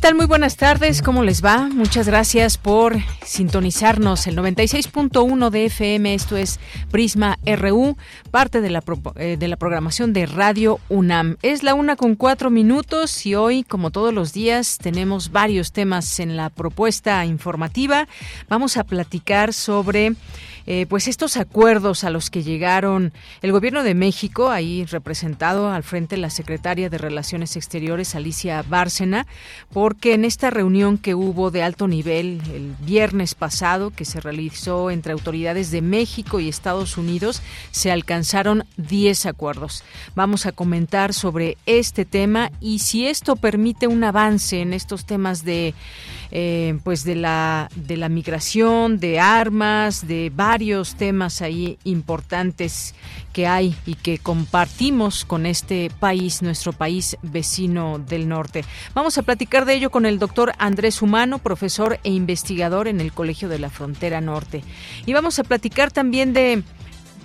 Tal? Muy buenas tardes, ¿cómo les va? Muchas gracias por sintonizarnos el 96.1 de FM, esto es Prisma RU, parte de la, eh, de la programación de Radio UNAM. Es la una con cuatro minutos y hoy, como todos los días, tenemos varios temas en la propuesta informativa. Vamos a platicar sobre eh, pues estos acuerdos a los que llegaron el gobierno de México, ahí representado al frente la secretaria de Relaciones Exteriores, Alicia Bárcena, porque en esta reunión que hubo de alto nivel el viernes pasado, que se realizó entre autoridades de México y Estados Unidos, se alcanzaron 10 acuerdos. Vamos a comentar sobre este tema y si esto permite un avance en estos temas de eh, pues de la de la migración, de armas, de varios temas ahí importantes que hay y que compartimos con este país, nuestro país vecino del norte. Vamos a platicar de ello con el doctor Andrés Humano, profesor e investigador en el Colegio de la Frontera Norte. Y vamos a platicar también de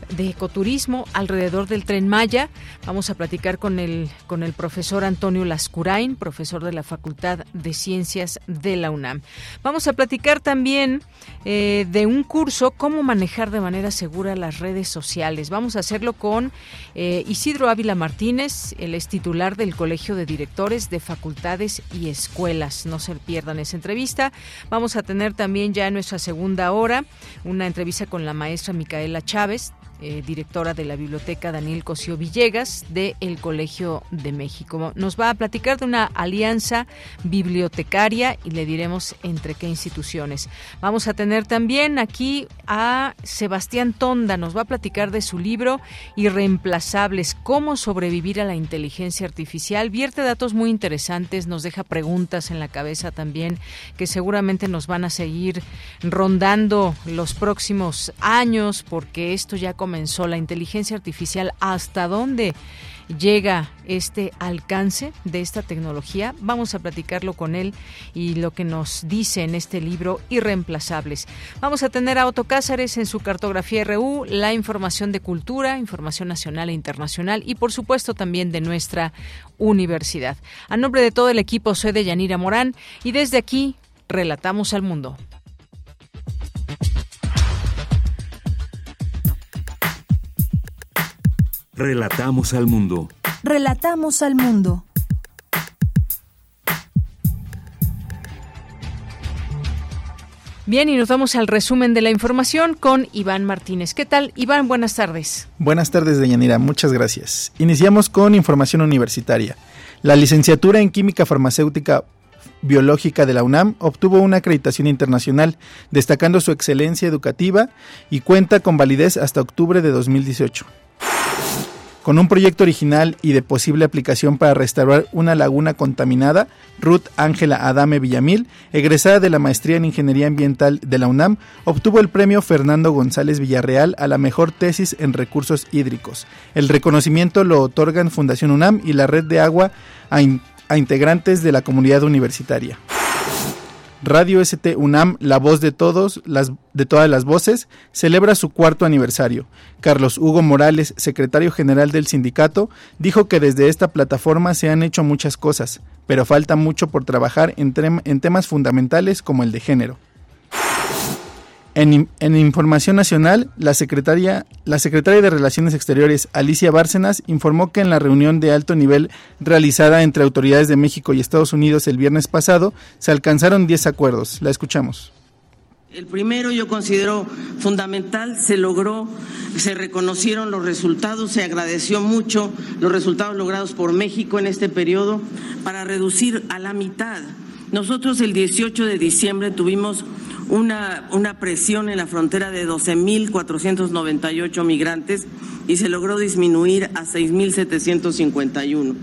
de ecoturismo alrededor del tren Maya. Vamos a platicar con el, con el profesor Antonio Lascurain, profesor de la Facultad de Ciencias de la UNAM. Vamos a platicar también eh, de un curso, cómo manejar de manera segura las redes sociales. Vamos a hacerlo con eh, Isidro Ávila Martínez, el es titular del Colegio de Directores de Facultades y Escuelas. No se pierdan esa entrevista. Vamos a tener también ya en nuestra segunda hora una entrevista con la maestra Micaela Chávez, eh, directora de la Biblioteca Daniel Cosío Villegas del el Colegio de México. Nos va a platicar de una alianza bibliotecaria y le diremos entre qué instituciones. Vamos a tener también aquí a Sebastián Tonda, nos va a platicar de su libro Irreemplazables, cómo sobrevivir a la inteligencia artificial. Vierte datos muy interesantes, nos deja preguntas en la cabeza también que seguramente nos van a seguir rondando los próximos años porque esto ya comenzó la inteligencia artificial, hasta dónde llega este alcance de esta tecnología. Vamos a platicarlo con él y lo que nos dice en este libro Irreemplazables. Vamos a tener a Otto Cázares en su cartografía RU, la información de cultura, información nacional e internacional y por supuesto también de nuestra universidad. A nombre de todo el equipo soy de Yanira Morán y desde aquí relatamos al mundo. Relatamos al mundo. Relatamos al mundo. Bien, y nos vamos al resumen de la información con Iván Martínez. ¿Qué tal, Iván? Buenas tardes. Buenas tardes, Deyanira. Muchas gracias. Iniciamos con información universitaria. La licenciatura en Química Farmacéutica Biológica de la UNAM obtuvo una acreditación internacional, destacando su excelencia educativa y cuenta con validez hasta octubre de 2018 con un proyecto original y de posible aplicación para restaurar una laguna contaminada, Ruth Ángela Adame Villamil, egresada de la Maestría en Ingeniería Ambiental de la UNAM, obtuvo el premio Fernando González Villarreal a la mejor tesis en recursos hídricos. El reconocimiento lo otorgan Fundación UNAM y la Red de Agua a, a integrantes de la comunidad universitaria. Radio ST UNAM, la voz de todos, las, de todas las voces, celebra su cuarto aniversario. Carlos Hugo Morales, secretario general del sindicato, dijo que desde esta plataforma se han hecho muchas cosas, pero falta mucho por trabajar en, en temas fundamentales como el de género. En, Información Nacional, la secretaria, la secretaria de Relaciones Exteriores, Alicia Bárcenas, informó que en la reunión de alto nivel realizada entre autoridades de México y Estados Unidos el viernes pasado, se alcanzaron 10 acuerdos. La escuchamos. El primero yo considero fundamental, se logró, se reconocieron los resultados, se agradeció mucho los resultados logrados por México en este periodo para reducir a la mitad. Nosotros el 18 de diciembre tuvimos una, una presión en la frontera de 12.498 migrantes y se logró disminuir a 6.751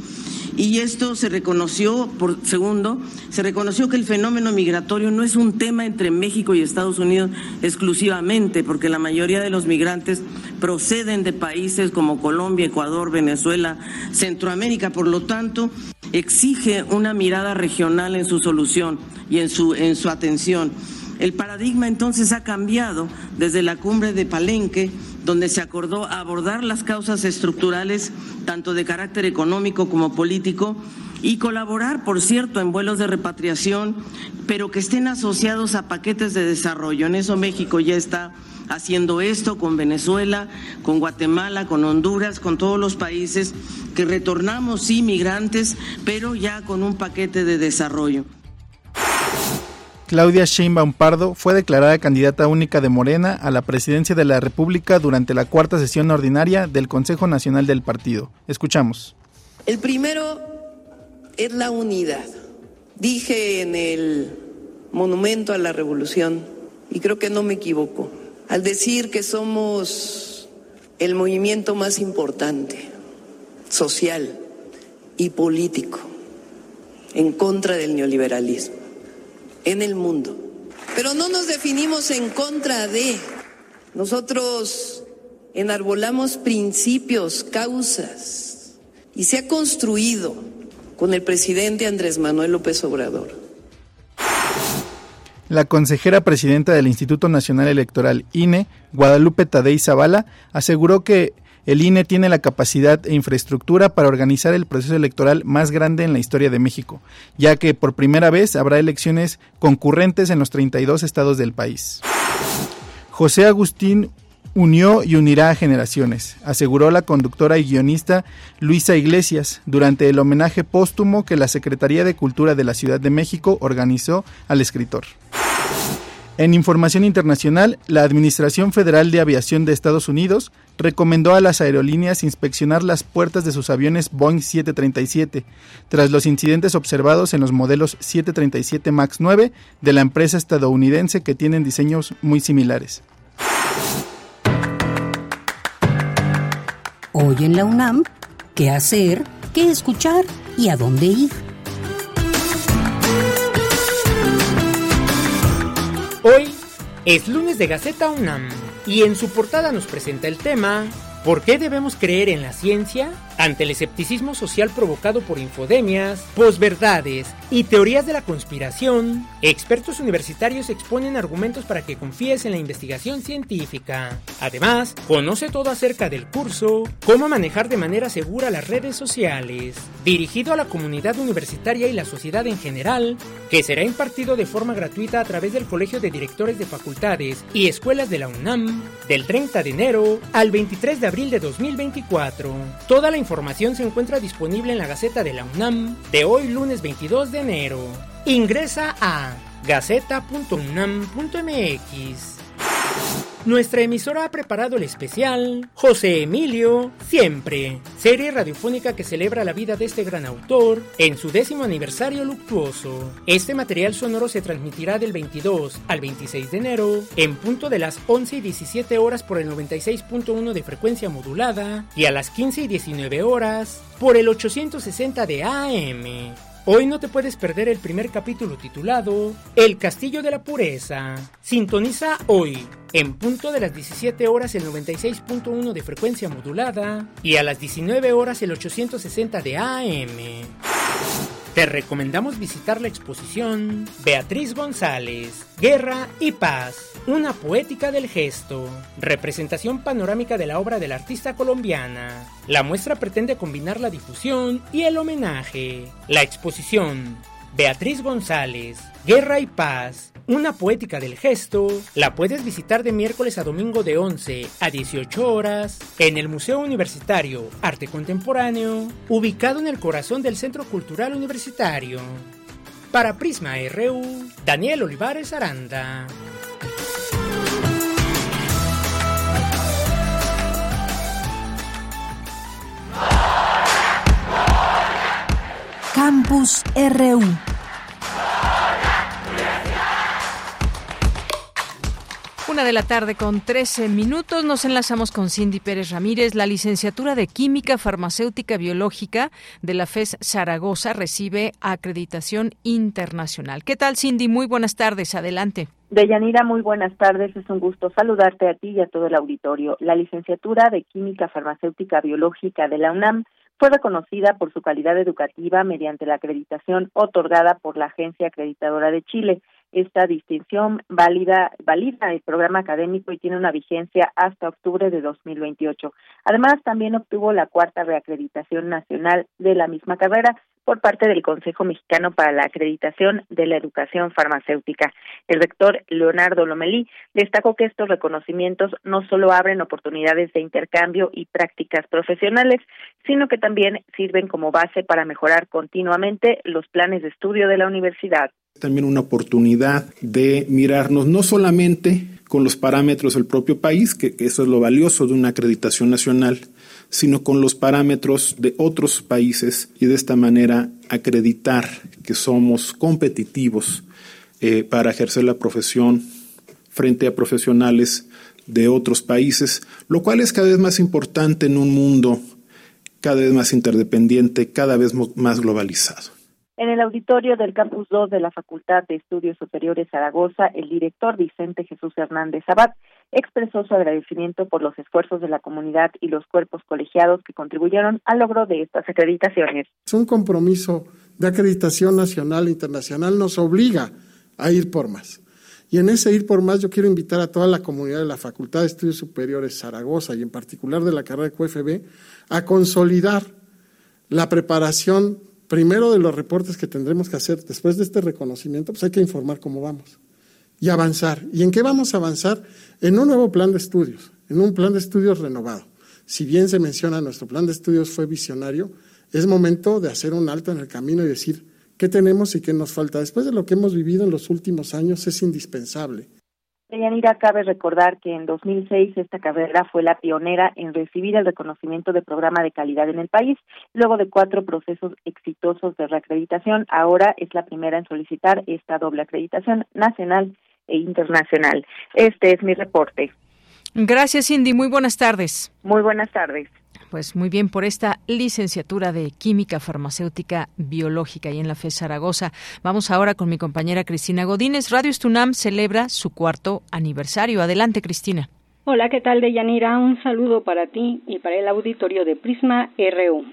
y esto se reconoció, por segundo, se reconoció que el fenómeno migratorio no es un tema entre México y Estados Unidos exclusivamente, porque la mayoría de los migrantes proceden de países como Colombia, Ecuador, Venezuela, Centroamérica, por lo tanto, exige una mirada regional en su solución y en su, en su atención. El paradigma entonces ha cambiado desde la cumbre de Palenque, donde se acordó abordar las causas estructurales, tanto de carácter económico como político, y colaborar, por cierto, en vuelos de repatriación, pero que estén asociados a paquetes de desarrollo. En eso México ya está haciendo esto con Venezuela, con Guatemala, con Honduras, con todos los países que retornamos, sí, migrantes, pero ya con un paquete de desarrollo. Claudia Sheinbaum Pardo fue declarada candidata única de Morena a la presidencia de la República durante la cuarta sesión ordinaria del Consejo Nacional del Partido. Escuchamos. El primero es la unidad. Dije en el Monumento a la Revolución, y creo que no me equivoco, al decir que somos el movimiento más importante, social y político, en contra del neoliberalismo en el mundo. Pero no nos definimos en contra de. Nosotros enarbolamos principios, causas, y se ha construido con el presidente Andrés Manuel López Obrador. La consejera presidenta del Instituto Nacional Electoral, INE, Guadalupe Tadei Zavala, aseguró que el INE tiene la capacidad e infraestructura para organizar el proceso electoral más grande en la historia de México, ya que por primera vez habrá elecciones concurrentes en los 32 estados del país. José Agustín unió y unirá a generaciones, aseguró la conductora y guionista Luisa Iglesias durante el homenaje póstumo que la Secretaría de Cultura de la Ciudad de México organizó al escritor. En información internacional, la Administración Federal de Aviación de Estados Unidos recomendó a las aerolíneas inspeccionar las puertas de sus aviones Boeing 737 tras los incidentes observados en los modelos 737 MAX 9 de la empresa estadounidense que tienen diseños muy similares. Hoy en la UNAM, ¿qué hacer? ¿Qué escuchar? ¿Y a dónde ir? Hoy es lunes de Gaceta UNAM y en su portada nos presenta el tema ¿Por qué debemos creer en la ciencia? Ante el escepticismo social provocado por infodemias, posverdades y teorías de la conspiración, expertos universitarios exponen argumentos para que confíes en la investigación científica. Además, conoce todo acerca del curso, cómo manejar de manera segura las redes sociales, dirigido a la comunidad universitaria y la sociedad en general, que será impartido de forma gratuita a través del Colegio de Directores de Facultades y Escuelas de la UNAM, del 30 de enero al 23 de abril de 2024. Toda la información se encuentra disponible en la Gaceta de la UNAM de hoy lunes 22 de enero. Ingresa a gaceta.unam.mx. Nuestra emisora ha preparado el especial José Emilio Siempre, serie radiofónica que celebra la vida de este gran autor en su décimo aniversario luctuoso. Este material sonoro se transmitirá del 22 al 26 de enero en punto de las 11 y 17 horas por el 96.1 de frecuencia modulada y a las 15 y 19 horas por el 860 de AM. Hoy no te puedes perder el primer capítulo titulado El Castillo de la Pureza. Sintoniza hoy, en punto de las 17 horas el 96.1 de frecuencia modulada y a las 19 horas el 860 de AM. Te recomendamos visitar la exposición Beatriz González, Guerra y Paz, una poética del gesto, representación panorámica de la obra del artista colombiana. La muestra pretende combinar la difusión y el homenaje. La exposición Beatriz González, Guerra y Paz, una poética del gesto, la puedes visitar de miércoles a domingo de 11 a 18 horas en el Museo Universitario Arte Contemporáneo, ubicado en el corazón del Centro Cultural Universitario. Para Prisma RU, Daniel Olivares Aranda. Campus RU. Una de la tarde con 13 minutos nos enlazamos con Cindy Pérez Ramírez. La licenciatura de Química Farmacéutica Biológica de la FES Zaragoza recibe acreditación internacional. ¿Qué tal, Cindy? Muy buenas tardes. Adelante. Deyanira, muy buenas tardes. Es un gusto saludarte a ti y a todo el auditorio. La licenciatura de Química Farmacéutica Biológica de la UNAM fue reconocida por su calidad educativa mediante la acreditación otorgada por la Agencia Acreditadora de Chile. Esta distinción válida, valida el programa académico y tiene una vigencia hasta octubre de 2028. Además, también obtuvo la cuarta reacreditación nacional de la misma carrera por parte del Consejo Mexicano para la Acreditación de la Educación Farmacéutica. El rector Leonardo Lomelí destacó que estos reconocimientos no solo abren oportunidades de intercambio y prácticas profesionales, sino que también sirven como base para mejorar continuamente los planes de estudio de la universidad también una oportunidad de mirarnos no solamente con los parámetros del propio país, que, eso es lo valioso de una acreditación nacional, sino con los parámetros de otros países y de esta manera acreditar que somos competitivos eh, para ejercer la profesión frente a profesionales de otros países, lo cual es cada vez más importante en un mundo cada vez más interdependiente, cada vez más globalizado. En el auditorio del Campus 2 de la Facultad de Estudios Superiores Zaragoza, el director Vicente Jesús Hernández Abad expresó su agradecimiento por los esfuerzos de la comunidad y los cuerpos colegiados que contribuyeron al logro de estas acreditaciones. Es un compromiso de acreditación nacional e internacional, nos obliga a ir por más. Y en ese ir por más yo quiero invitar a toda la comunidad de la Facultad de Estudios Superiores Zaragoza y en particular de la carrera de QFB a consolidar la preparación primero de los reportes que tendremos que hacer después de este reconocimiento, pues hay que informar cómo vamos y avanzar. ¿Y en qué vamos a avanzar? En un nuevo plan de estudios, en un plan de estudios renovado. Si bien se menciona nuestro plan de estudios fue visionario, es momento de hacer un alto en el camino y decir qué tenemos y qué nos falta. Después de lo que hemos vivido en los últimos años, es indispensable Deyanira, cabe recordar que en 2006 esta carrera fue la pionera en recibir el reconocimiento de programa de calidad en el país. Luego de cuatro procesos exitosos de reacreditación, ahora es la primera en solicitar esta doble acreditación nacional e internacional. Este es mi reporte. Gracias, Cindy. Muy buenas tardes. Muy buenas tardes. Pues muy bien por esta licenciatura de Química Farmacéutica Biológica y en la FES Zaragoza. Vamos ahora con mi compañera Cristina Godínez. Radio Estunam celebra su cuarto aniversario. Adelante, Cristina. Hola, ¿qué tal, Deyanira? Un saludo para ti y para el auditorio de Prisma RU.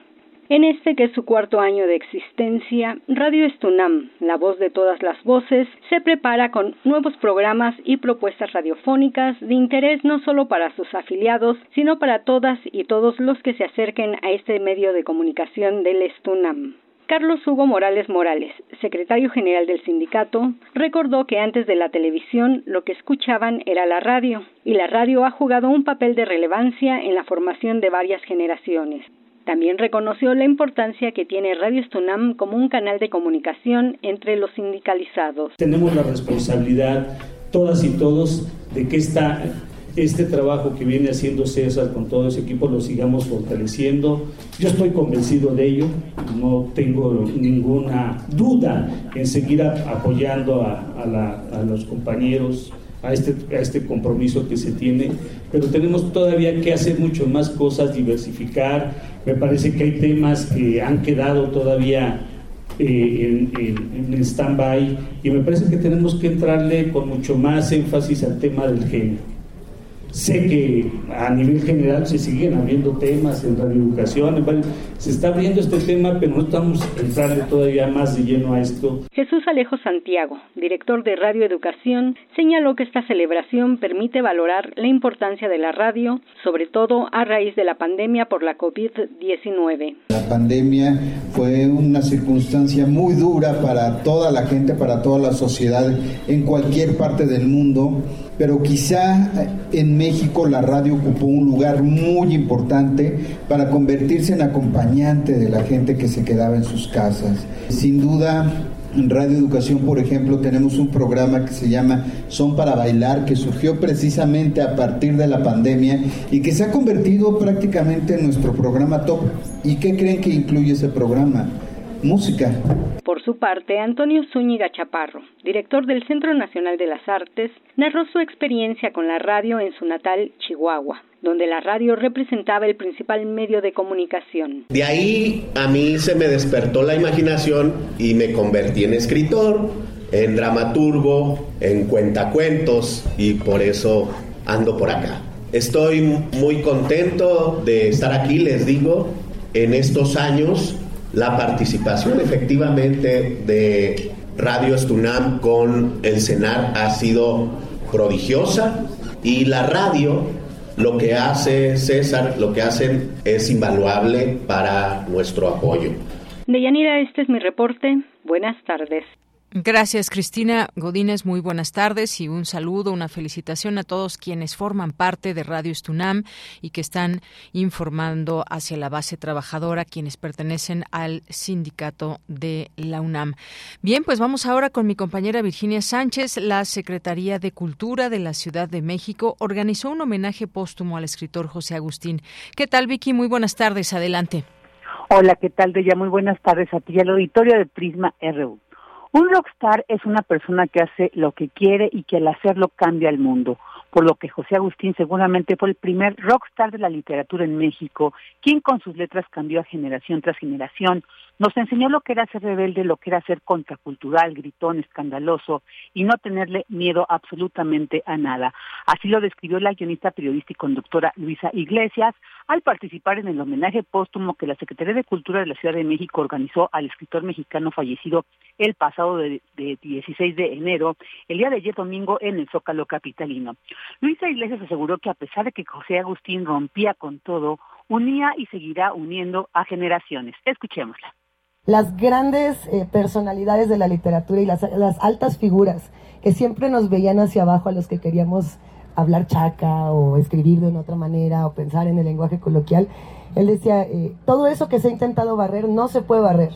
En este que es su cuarto año de existencia, Radio Estunam, la voz de todas las voces, se prepara con nuevos programas y propuestas radiofónicas de interés no solo para sus afiliados, sino para todas y todos los que se acerquen a este medio de comunicación del Estunam. Carlos Hugo Morales Morales, secretario general del sindicato, recordó que antes de la televisión lo que escuchaban era la radio, y la radio ha jugado un papel de relevancia en la formación de varias generaciones. También reconoció la importancia que tiene Radio Estunam como un canal de comunicación entre los sindicalizados. Tenemos la responsabilidad, todas y todos, de que esta, este trabajo que viene haciendo César con todo ese equipo lo sigamos fortaleciendo. Yo estoy convencido de ello, no tengo ninguna duda en seguir apoyando a, los compañeros a este, a este compromiso que se tiene, pero tenemos todavía que hacer mucho más cosas, diversificar. Me parece que hay temas que han quedado todavía eh, en, en stand-by y me parece que tenemos que entrarle con mucho más énfasis al tema del género. Sé que a nivel general se siguen abriendo temas en radioeducación, se está abriendo este tema, pero no estamos entrando todavía más de lleno a esto. Jesús Alejo Santiago, director de Radioeducación, señaló que esta celebración permite valorar la importancia de la radio, sobre todo a raíz de la pandemia por la COVID-19. La pandemia fue una circunstancia muy dura para toda la gente, para toda la sociedad en cualquier parte del mundo pero quizá en México la radio ocupó un lugar muy importante para convertirse en acompañante de la gente que se quedaba en sus casas. Sin duda, en Radio Educación, por ejemplo, tenemos un programa que se llama Son para Bailar, que surgió precisamente a partir de la pandemia y que se ha convertido prácticamente en nuestro programa top. ¿Y qué creen que incluye ese programa? música. Su parte, Antonio Zúñiga Chaparro, director del Centro Nacional de las Artes, narró su experiencia con la radio en su natal Chihuahua, donde la radio representaba el principal medio de comunicación. De ahí a mí se me despertó la imaginación y me convertí en escritor, en dramaturgo, en cuentacuentos y por eso ando por acá. Estoy muy contento de estar aquí, les digo, en estos años la participación efectivamente de Radio Estunam con el CENAR ha sido prodigiosa y la radio lo que hace César, lo que hacen es invaluable para nuestro apoyo. Deyanira, este es mi reporte. Buenas tardes. Gracias, Cristina Godínez. Muy buenas tardes y un saludo, una felicitación a todos quienes forman parte de Radio Estunam y que están informando hacia la base trabajadora, quienes pertenecen al sindicato de la UNAM. Bien, pues vamos ahora con mi compañera Virginia Sánchez. La Secretaría de Cultura de la Ciudad de México organizó un homenaje póstumo al escritor José Agustín. ¿Qué tal, Vicky? Muy buenas tardes. Adelante. Hola, ¿qué tal, Deya? Muy buenas tardes a ti al auditorio de Prisma RU. Un rockstar es una persona que hace lo que quiere y que al hacerlo cambia el mundo, por lo que José Agustín seguramente fue el primer rockstar de la literatura en México, quien con sus letras cambió a generación tras generación, nos enseñó lo que era ser rebelde, lo que era ser contracultural, gritón, escandaloso y no tenerle miedo absolutamente a nada. Así lo describió la guionista, periodista y conductora Luisa Iglesias al participar en el homenaje póstumo que la Secretaría de Cultura de la Ciudad de México organizó al escritor mexicano fallecido el pasado de, 16 de enero, el día de ayer domingo en el Zócalo Capitalino. Luisa Iglesias aseguró que a pesar de que José Agustín rompía con todo, unía y seguirá uniendo a generaciones. Escuchémosla las grandes eh, personalidades de la literatura y las, altas figuras que siempre nos veían hacia abajo a los que queríamos hablar chaca o escribir de una otra manera o pensar en el lenguaje coloquial, él decía, eh, todo eso que se ha intentado barrer no se puede barrer,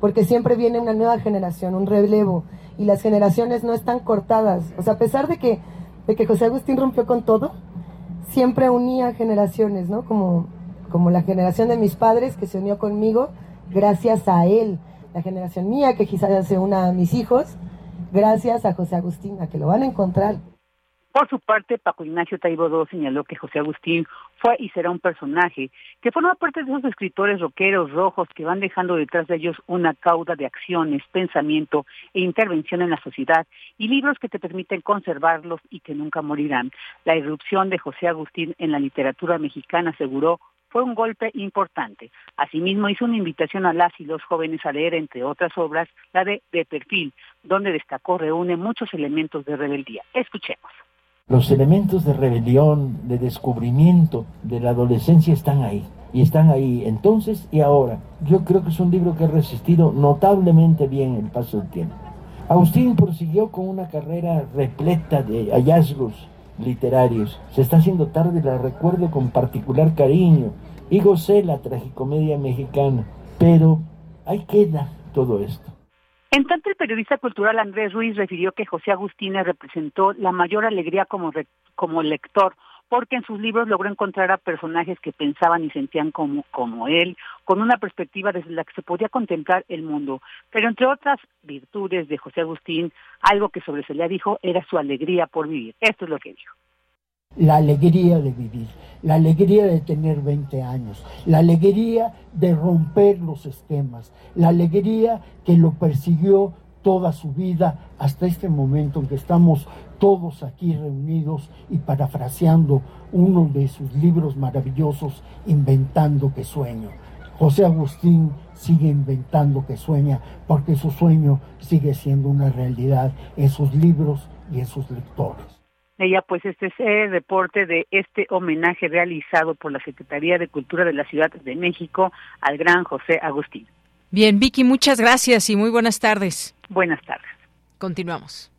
porque siempre viene una nueva generación, un relevo, y las generaciones no están cortadas. O sea, a pesar de que, de que José Agustín rompió con todo, siempre unía generaciones, ¿no? Como, como la generación de mis padres que se unió conmigo, gracias a él, la generación mía, que quizás se una a mis hijos, gracias a José Agustín, a que lo van a encontrar. Por su parte, Paco Ignacio Taibo II señaló que José Agustín fue y será un personaje que forma parte de esos escritores roqueros rojos que van dejando detrás de ellos una cauda de acciones, pensamiento e intervención en la sociedad y libros que te permiten conservarlos y que nunca morirán. La irrupción de José Agustín en la literatura mexicana aseguró fue un golpe importante. Asimismo, hizo una invitación a las y los jóvenes a leer, entre otras obras, la de De Perfil, donde destacó reúne muchos elementos de rebeldía. Escuchemos. Los elementos de rebelión, de descubrimiento de la adolescencia están ahí. Y están ahí entonces y ahora. Yo creo que es un libro que ha resistido notablemente bien el paso del tiempo. Agustín prosiguió con una carrera repleta de hallazgos literarios. Se está haciendo tarde, la recuerdo con particular cariño y gocé la tragicomedia mexicana. Pero ahí queda todo esto. En tanto, el periodista cultural Andrés Ruiz refirió que José Agustín representó la mayor alegría como, como lector, porque en sus libros logró encontrar a personajes que pensaban y sentían como, como él, con una perspectiva desde la que se podía contemplar el mundo. Pero entre otras virtudes de José Agustín, algo que sobresalía, dijo, era su alegría por vivir. Esto es lo que dijo la alegría de vivir, la alegría de tener 20 años, la alegría de romper los esquemas, la alegría que lo persiguió toda su vida hasta este momento en que estamos todos aquí reunidos y parafraseando uno de sus libros maravillosos, Inventando que sueño. José Agustín sigue inventando que sueña porque su sueño sigue siendo una realidad en sus libros y en sus lectores. Ella, pues, este es el reporte de este homenaje realizado por la Secretaría de Cultura de la Ciudad de México al gran José Agustín. Bien, Vicky, muchas gracias y muy buenas tardes. Buenas tardes. Continuamos.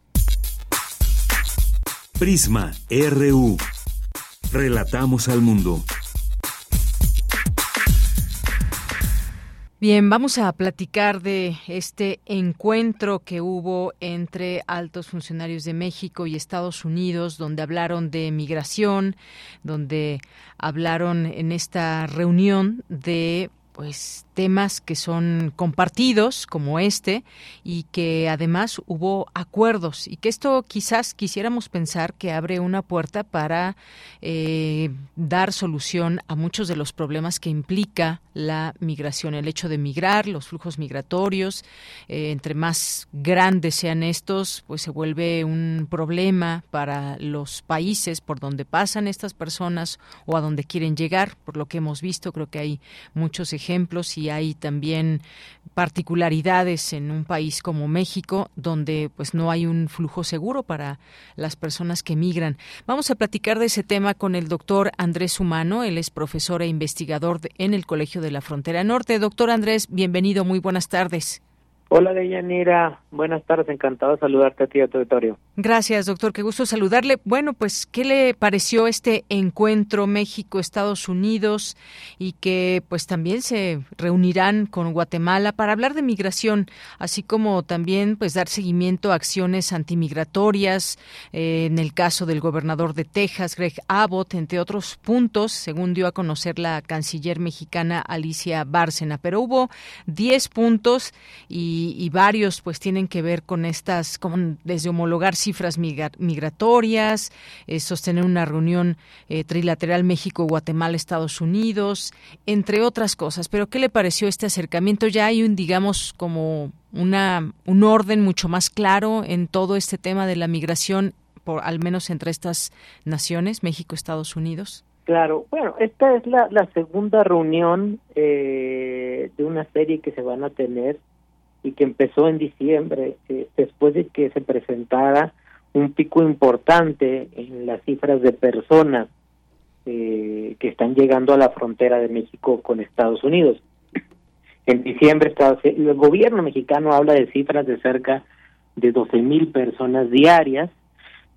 Prisma RU. Relatamos al mundo. Bien, vamos a platicar de este encuentro que hubo entre altos funcionarios de México y Estados Unidos, donde hablaron de migración, donde hablaron en esta reunión de pues temas que son compartidos como este y que además hubo acuerdos y que esto quizás quisiéramos pensar que abre una puerta para eh, dar solución a muchos de los problemas que implica la migración, el hecho de migrar, los flujos migratorios, eh, entre más grandes sean estos, pues se vuelve un problema para los países por donde pasan estas personas o a donde quieren llegar, por lo que hemos visto, creo que hay muchos ejemplos y hay también particularidades en un país como México donde pues no hay un flujo seguro para las personas que migran. Vamos a platicar de ese tema con el doctor Andrés Humano, él es profesor e investigador en el Colegio de la Frontera Norte. Doctor Andrés, bienvenido, muy buenas tardes. Hola, Deyanira. Buenas tardes. Encantado de saludarte a ti a tu auditorio. Gracias, doctor. Qué gusto saludarle. Bueno, pues, ¿qué le pareció este encuentro México-Estados Unidos y que, pues, también se reunirán con Guatemala para hablar de migración, así como también, pues, dar seguimiento a acciones antimigratorias eh, en el caso del gobernador de Texas, Greg Abbott, entre otros puntos, según dio a conocer la canciller mexicana Alicia Bárcena. Pero hubo 10 puntos y y, varios pues tienen que ver con estas, con, desde homologar cifras migratorias, eh, sostener una reunión eh, trilateral México-Guatemala-Estados Unidos, entre otras cosas. Pero ¿qué le pareció este acercamiento? Ya hay un, digamos, como una, un orden mucho más claro en todo este tema de la migración, por, al menos entre estas naciones, México-Estados Unidos. Claro, bueno, esta es la, la segunda reunión eh, de una serie que se van a tener y que empezó en diciembre, después de que se presentara un pico importante en las cifras de personas eh, que están llegando a la frontera de México con Estados Unidos. En diciembre el gobierno mexicano habla de cifras de cerca de 12 mil personas diarias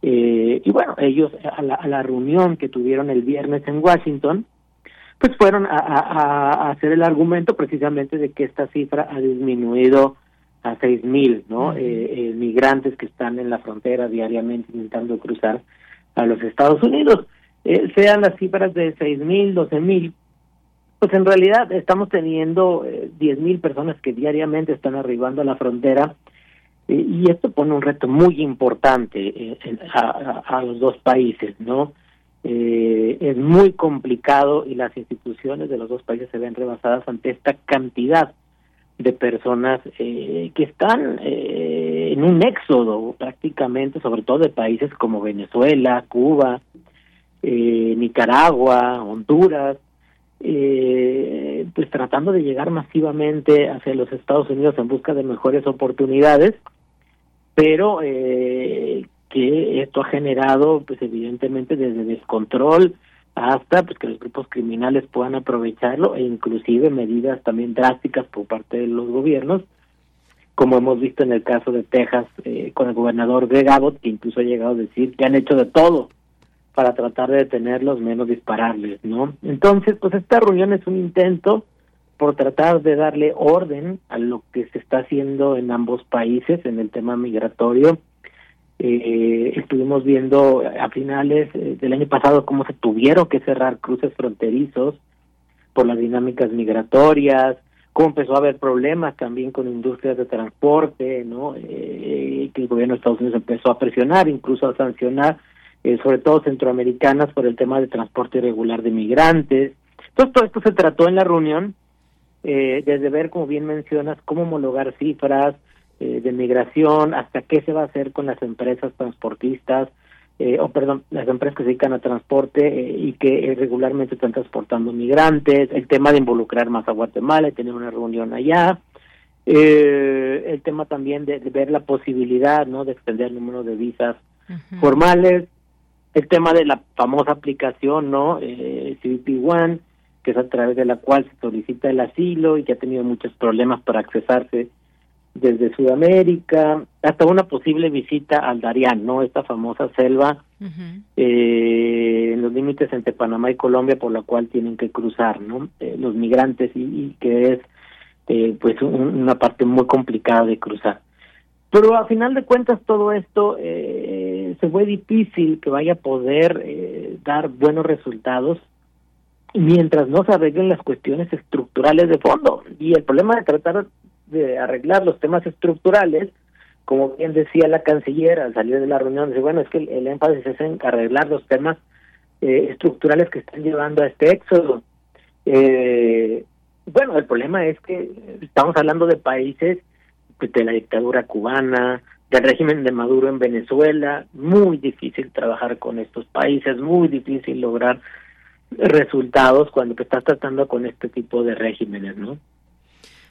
eh, y bueno, ellos a la, a la reunión que tuvieron el viernes en Washington, pues fueron a, hacer el argumento precisamente de que esta cifra ha disminuido a seis mil, ¿no? Eh, eh, migrantes que están en la frontera diariamente intentando cruzar a los Estados Unidos. Eh, sean las cifras de seis mil, doce mil, pues en realidad estamos teniendo diez mil personas que diariamente están arribando a la frontera y esto pone un reto muy importante a, a, los dos países, ¿no? Eh, es muy complicado y las instituciones de los dos países se ven rebasadas ante esta cantidad de personas eh, que están eh, en un éxodo prácticamente, sobre todo de países como Venezuela, Cuba, eh, Nicaragua, Honduras, eh, pues tratando de llegar masivamente hacia los Estados Unidos en busca de mejores oportunidades, pero eh, que esto ha generado, pues evidentemente desde descontrol hasta pues que los grupos criminales puedan aprovecharlo e inclusive medidas también drásticas por parte de los gobiernos, como hemos visto en el caso de Texas eh, con el gobernador Greg Abbott, que incluso ha llegado a decir que han hecho de todo para tratar de detenerlos, menos dispararles, ¿no? Entonces, pues esta reunión es un intento por tratar de darle orden a lo que se está haciendo en ambos países en el tema migratorio eh, estuvimos viendo a finales eh, del año pasado cómo se tuvieron que cerrar cruces fronterizos por las dinámicas migratorias, cómo empezó a haber problemas también con industrias de transporte, ¿no? Eh, que el gobierno de Estados Unidos empezó a presionar, incluso a sancionar, eh, sobre todo centroamericanas, por el tema de transporte irregular de migrantes. Entonces, todo esto se trató en la reunión, eh, desde ver, como bien mencionas, cómo homologar cifras, eh, de migración, hasta qué se va a hacer con las empresas transportistas, eh, o perdón, las empresas que se dedican a transporte eh, y que regularmente están transportando migrantes, el tema de involucrar más a Guatemala y tener una reunión allá, el tema también de, ver la posibilidad no de extender el número de visas formales, el tema de la famosa aplicación no CBP One, que es a través de la cual se solicita el asilo y que ha tenido muchos problemas para accesarse desde Sudamérica hasta una posible visita al Darién, ¿no? Esta famosa selva eh, en los límites entre Panamá y Colombia por la cual tienen que cruzar, ¿no? Eh, los migrantes y, que es eh, pues una parte muy complicada de cruzar. Pero a final de cuentas todo esto se fue difícil que vaya a poder dar buenos resultados mientras no se arreglen las cuestiones estructurales de fondo. Y el problema de tratar de arreglar los temas estructurales, como bien decía la canciller al salir de la reunión, dice, bueno, es que el, énfasis es en arreglar los temas eh, estructurales que están llevando a este éxodo. Eh, bueno, el problema es que estamos hablando de países de la dictadura cubana, del régimen de Maduro en Venezuela, muy difícil trabajar con estos países, muy difícil lograr resultados cuando te estás tratando con este tipo de regímenes, ¿no?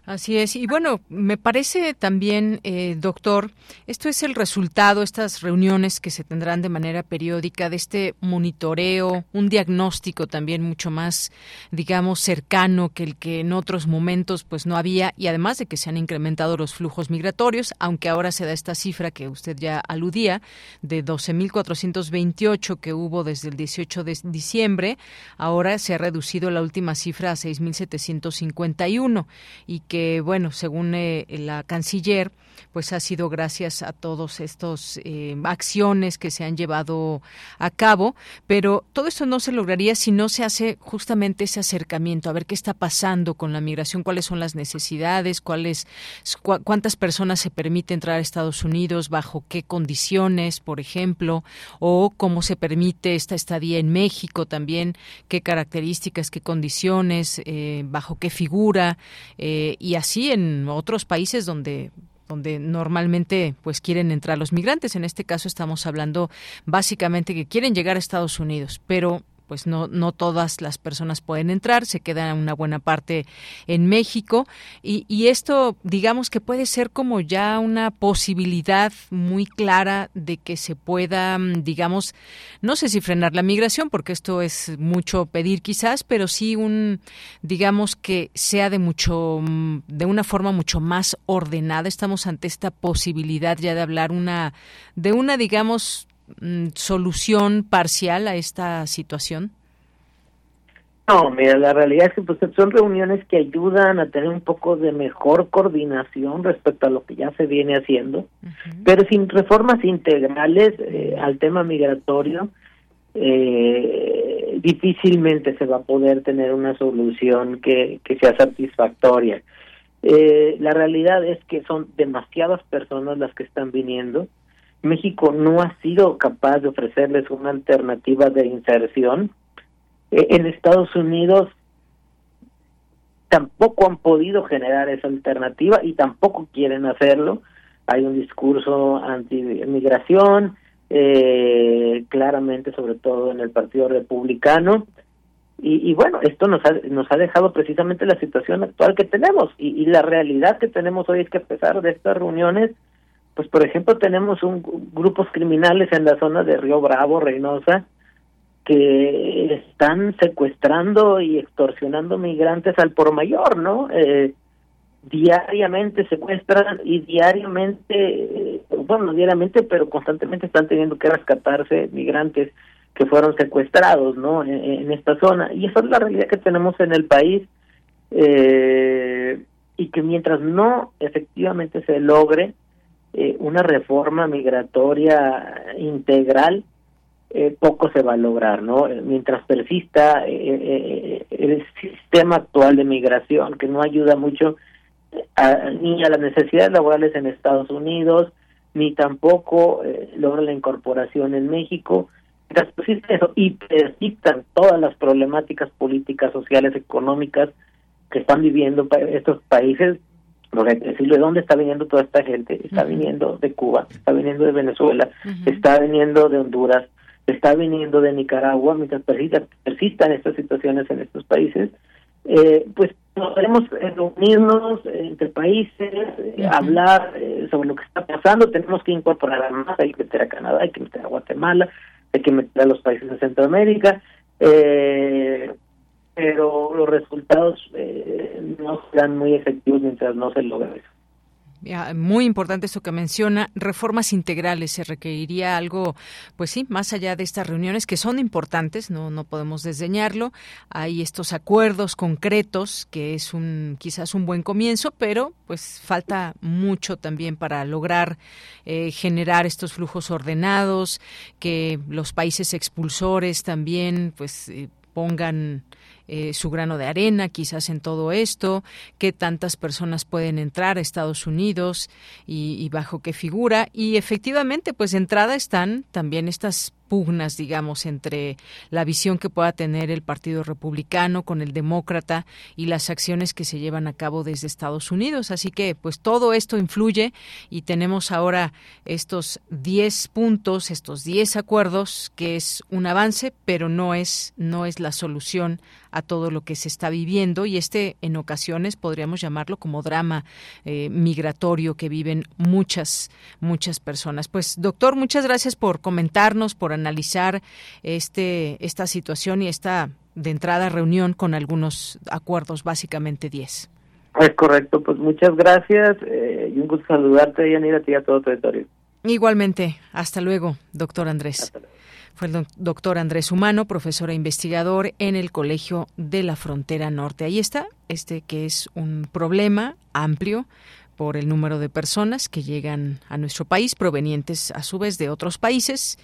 Así es. Y bueno, me parece también, eh, doctor, esto es el resultado, estas reuniones que se tendrán de manera periódica, de este monitoreo, un diagnóstico también mucho más, digamos, cercano que el que en otros momentos pues no había, y además de que se han incrementado los flujos migratorios, aunque ahora se da esta cifra que usted ya aludía, de 12.428 que hubo desde el 18 de diciembre, ahora se ha reducido la última cifra a 6.751 y que bueno, según eh, la canciller, pues ha sido gracias a todos estos eh, acciones que se han llevado a cabo, pero todo esto no se lograría si no se hace justamente ese acercamiento, a ver qué está pasando con la migración, cuáles son las necesidades, cuáles cuántas personas se permite entrar a Estados Unidos, bajo qué condiciones, por ejemplo, o cómo se permite esta estadía en México también, qué características, qué condiciones, eh, bajo qué figura eh, y así en otros países donde donde normalmente pues quieren entrar los migrantes. En este caso estamos hablando básicamente que quieren llegar a Estados Unidos, pero pues no, no todas las personas pueden entrar, se queda una buena parte en México y, y, esto digamos que puede ser como ya una posibilidad muy clara de que se pueda, digamos, no sé si frenar la migración, porque esto es mucho pedir quizás, pero sí un, digamos que sea de mucho, de una forma mucho más ordenada. Estamos ante esta posibilidad ya de hablar una, de una, digamos, Mm, solución parcial a esta situación? No, mira, la realidad es que pues, son reuniones que ayudan a tener un poco de mejor coordinación respecto a lo que ya se viene haciendo, pero sin reformas integrales eh, al tema migratorio, eh, difícilmente se va a poder tener una solución que, que sea satisfactoria. Eh, la realidad es que son demasiadas personas las que están viniendo, México no ha sido capaz de ofrecerles una alternativa de inserción. Eh, en Estados Unidos tampoco han podido generar esa alternativa y tampoco quieren hacerlo. Hay un discurso anti-migración, eh, claramente, sobre todo en el Partido Republicano. Y, bueno, esto nos ha, nos ha dejado precisamente la situación actual que tenemos. y la realidad que tenemos hoy es que a pesar de estas reuniones, pues por ejemplo tenemos un grupos criminales en la zona de Río Bravo, Reynosa, que están secuestrando y extorsionando migrantes al por mayor, ¿no? Eh, diariamente secuestran y diariamente, eh, bueno, no diariamente, pero constantemente están teniendo que rescatarse migrantes que fueron secuestrados, ¿no? En, esta zona. Y esa es la realidad que tenemos en el país. Eh, y que mientras no efectivamente se logre eh, una reforma migratoria integral, eh, poco se va a lograr, ¿no? Mientras persista eh, el sistema actual de migración, que no ayuda mucho ni a las necesidades laborales en Estados Unidos, ni tampoco logra la incorporación en México, mientras persiste eso y persistan todas las problemáticas políticas, sociales, económicas que están viviendo estos países, porque decirle de dónde está viniendo toda esta gente, está viniendo de Cuba, está viniendo de Venezuela, está viniendo de Honduras, está viniendo de Nicaragua, mientras persistan estas situaciones en estos países, eh, pues podremos reunirnos entre países, hablar eh, sobre lo que está pasando, tenemos que incorporar a más, hay que meter a Canadá, hay que meter a Guatemala, hay que meter a los países de Centroamérica, eh, pero los resultados eh, no serán muy efectivos mientras no se logre eso. muy importante eso que menciona, reformas integrales. Se requeriría algo, pues sí, más allá de estas reuniones que son importantes, no, no podemos desdeñarlo. Hay estos acuerdos concretos que es un quizás un buen comienzo, pero pues falta mucho también para lograr eh, generar estos flujos ordenados, que los países expulsores también pues eh, pongan eh, su grano de arena quizás en todo esto, qué tantas personas pueden entrar a Estados Unidos y, y bajo qué figura. Y efectivamente, pues de entrada están también estas pugnas, digamos, entre la visión que pueda tener el Partido Republicano con el Demócrata y las acciones que se llevan a cabo desde Estados Unidos. Así que, pues todo esto influye y tenemos ahora estos 10 puntos, estos 10 acuerdos, que es un avance, pero no es, no es la solución a todo lo que se está viviendo y este en ocasiones podríamos llamarlo como drama eh, migratorio que viven muchas muchas personas. Pues doctor, muchas gracias por comentarnos, por analizar este esta situación y esta de entrada reunión con algunos acuerdos, básicamente 10. Es correcto, pues muchas gracias eh, y un gusto saludarte, Yanira, a ti y a todo territorio. Igualmente, hasta luego, doctor Andrés. Fue el doctor Andrés Humano, profesor e investigador en el Colegio de la Frontera Norte. Ahí está, este que es un problema amplio por el número de personas que llegan a nuestro país, provenientes a su vez de otros países,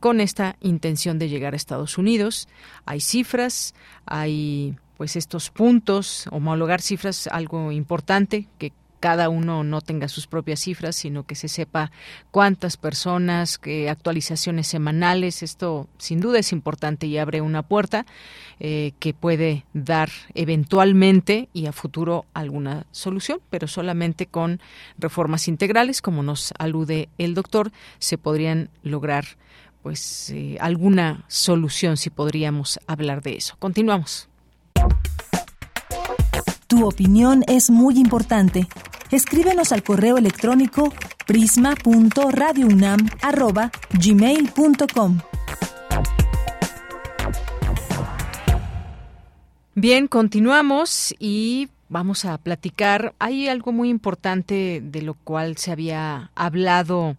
con esta intención de llegar a Estados Unidos. Hay cifras, hay pues estos puntos, homologar cifras, algo importante que cada uno no tenga sus propias cifras, sino que se sepa cuántas personas, qué actualizaciones semanales. Esto sin duda es importante y abre una puerta eh, que puede dar eventualmente y a futuro alguna solución, pero solamente con reformas integrales, como nos alude el doctor, se podrían lograr pues eh, alguna solución si podríamos hablar de eso. Continuamos. Tu opinión es muy importante. Escríbenos al correo electrónico prisma.radiounam@gmail.com. Bien, continuamos y vamos a platicar. Hay algo muy importante de lo cual se había hablado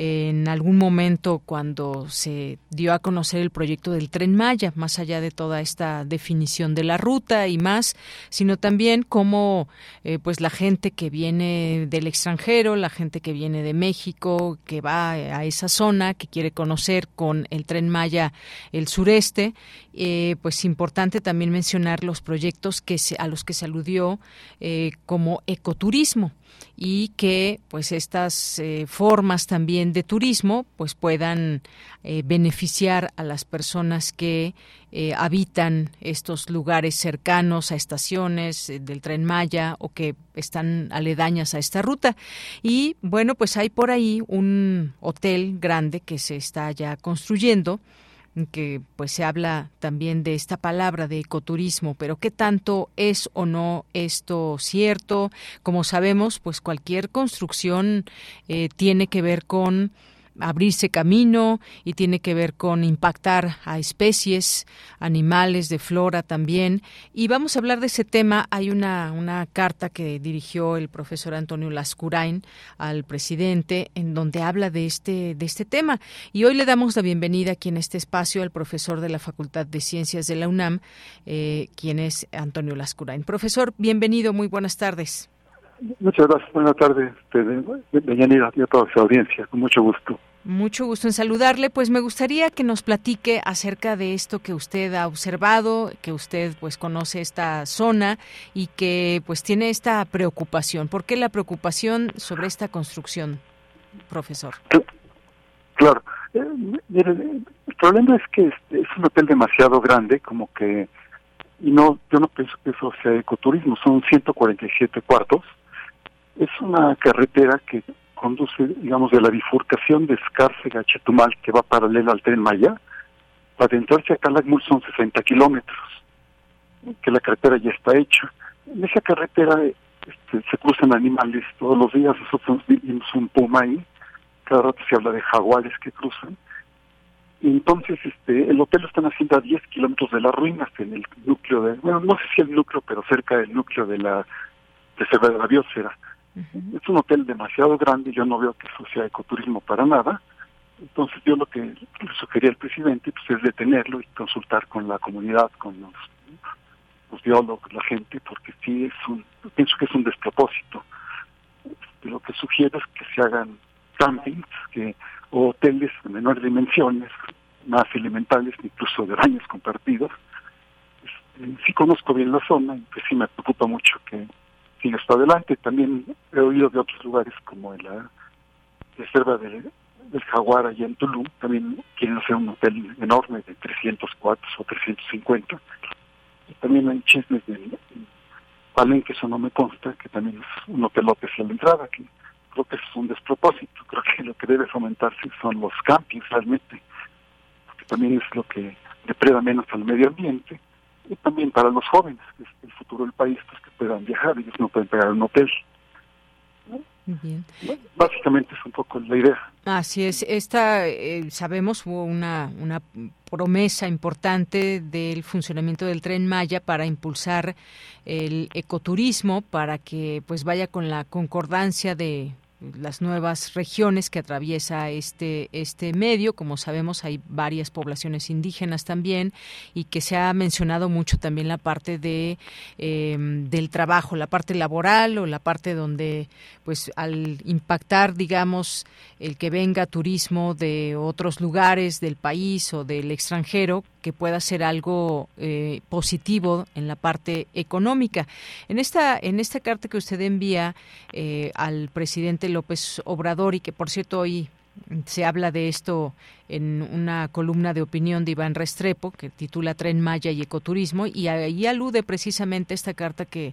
en algún momento cuando se dio a conocer el proyecto del tren Maya, más allá de toda esta definición de la ruta y más, sino también cómo eh, pues la gente que viene del extranjero, la gente que viene de México, que va a esa zona, que quiere conocer con el tren Maya el sureste, eh, pues importante también mencionar los proyectos que se, a los que se aludió eh, como ecoturismo y que pues estas eh, formas también de turismo pues puedan eh, beneficiar a las personas que eh, habitan estos lugares cercanos a estaciones del tren Maya o que están aledañas a esta ruta. Y bueno pues hay por ahí un hotel grande que se está ya construyendo que pues se habla también de esta palabra de ecoturismo, pero qué tanto es o no esto cierto. Como sabemos, pues cualquier construcción eh, tiene que ver con abrirse camino y tiene que ver con impactar a especies, animales, de flora también. Y vamos a hablar de ese tema. Hay una, una carta que dirigió el profesor Antonio Lascurain al presidente en donde habla de este, de este tema. Y hoy le damos la bienvenida aquí en este espacio al profesor de la Facultad de Ciencias de la UNAM, eh, quien es Antonio Lascurain. Profesor, bienvenido, muy buenas tardes. Muchas gracias. Buenas tardes, Deyanira, y a toda su audiencia. Con mucho gusto. Mucho gusto en saludarle. Pues me gustaría que nos platique acerca de esto que usted ha observado, que usted pues conoce esta zona y que pues tiene esta preocupación. ¿Por qué la preocupación sobre esta construcción, profesor? Claro. Eh, el problema es que es un hotel demasiado grande, como que y no yo no pienso que eso sea ecoturismo, son 147 cuartos es una carretera que conduce, digamos, de la bifurcación de Escárcega a Chetumal, que va paralela al tren Maya, para adentrarse a Calakmul son 60 kilómetros, que la carretera ya está hecha. En esa carretera este, se cruzan animales todos los días, nosotros vimos un puma ahí, cada rato se habla de jaguares que cruzan. Y entonces este, el hotel lo están haciendo a 10 kilómetros de las ruinas, en el núcleo de, bueno, no sé si el núcleo, pero cerca del núcleo de la reserva de la biosfera. Es un hotel demasiado grande, yo no veo que eso sea ecoturismo para nada. Entonces yo lo que le sugería al presidente pues, es detenerlo y consultar con la comunidad, con los, biólogos, la gente, porque sí es un, pienso que es un despropósito. Este, lo que sugiero es que se hagan campings que, o hoteles de menores dimensiones, más elementales, incluso de baños compartidos, eh, sí conozco bien la zona y pues sí me preocupa mucho que siga hasta adelante. También he oído de otros lugares como en la reserva del, del Jaguar allá en Tulum, también quieren hacer un hotel enorme de 300 cuartos o 350. Y también hay chismes de Palenque, eso no me consta, que también es un hotelote hacia la entrada, que creo que es un despropósito. Creo que lo que debe fomentarse son los campings realmente, porque también es lo que depreda menos al medio ambiente y también para los jóvenes, que es el futuro del país, pues que puedan viajar, ellos no pueden pegar un hotel. Bien. Básicamente es un poco la idea. Así es. Esta, eh, sabemos, hubo una, una promesa importante del funcionamiento del tren Maya para impulsar el ecoturismo, para que pues vaya con la concordancia de las nuevas regiones que atraviesa este este medio. Como sabemos hay varias poblaciones indígenas también y que se ha mencionado mucho también la parte de em, del trabajo la parte laboral o la parte donde pues al impactar digamos el que venga turismo de otros lugares del país o del extranjero que pueda ser algo eh, positivo en la parte económica. En esta, en esta carta que usted envía eh, al presidente López Obrador y que por cierto hoy se habla de esto en una columna de opinión de Iván Restrepo que titula Tren Maya y Ecoturismo y ahí alude precisamente esta carta que,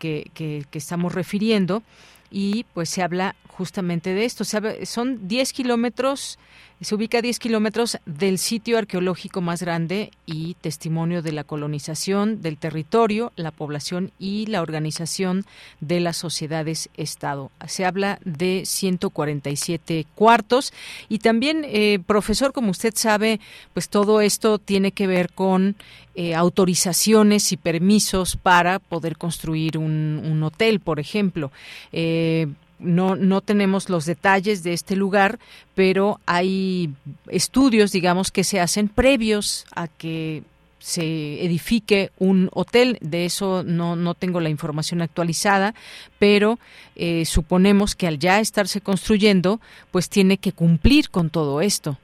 que, estamos refiriendo y pues se habla justamente de esto. son 10 kilómetros se ubica a 10 kilómetros del sitio arqueológico más grande y testimonio de la colonización del territorio, la población y la organización de las sociedades-estado. Se habla de 147 cuartos y también, eh, profesor, como usted sabe, pues todo esto tiene que ver con eh, autorizaciones y permisos para poder construir un, un hotel, por ejemplo. Eh, no, no tenemos los detalles de este lugar, pero hay estudios, digamos, que se hacen previos a que se edifique un hotel. De eso no, no tengo la información actualizada, pero eh, suponemos que al ya estarse construyendo, pues tiene que cumplir con todo esto.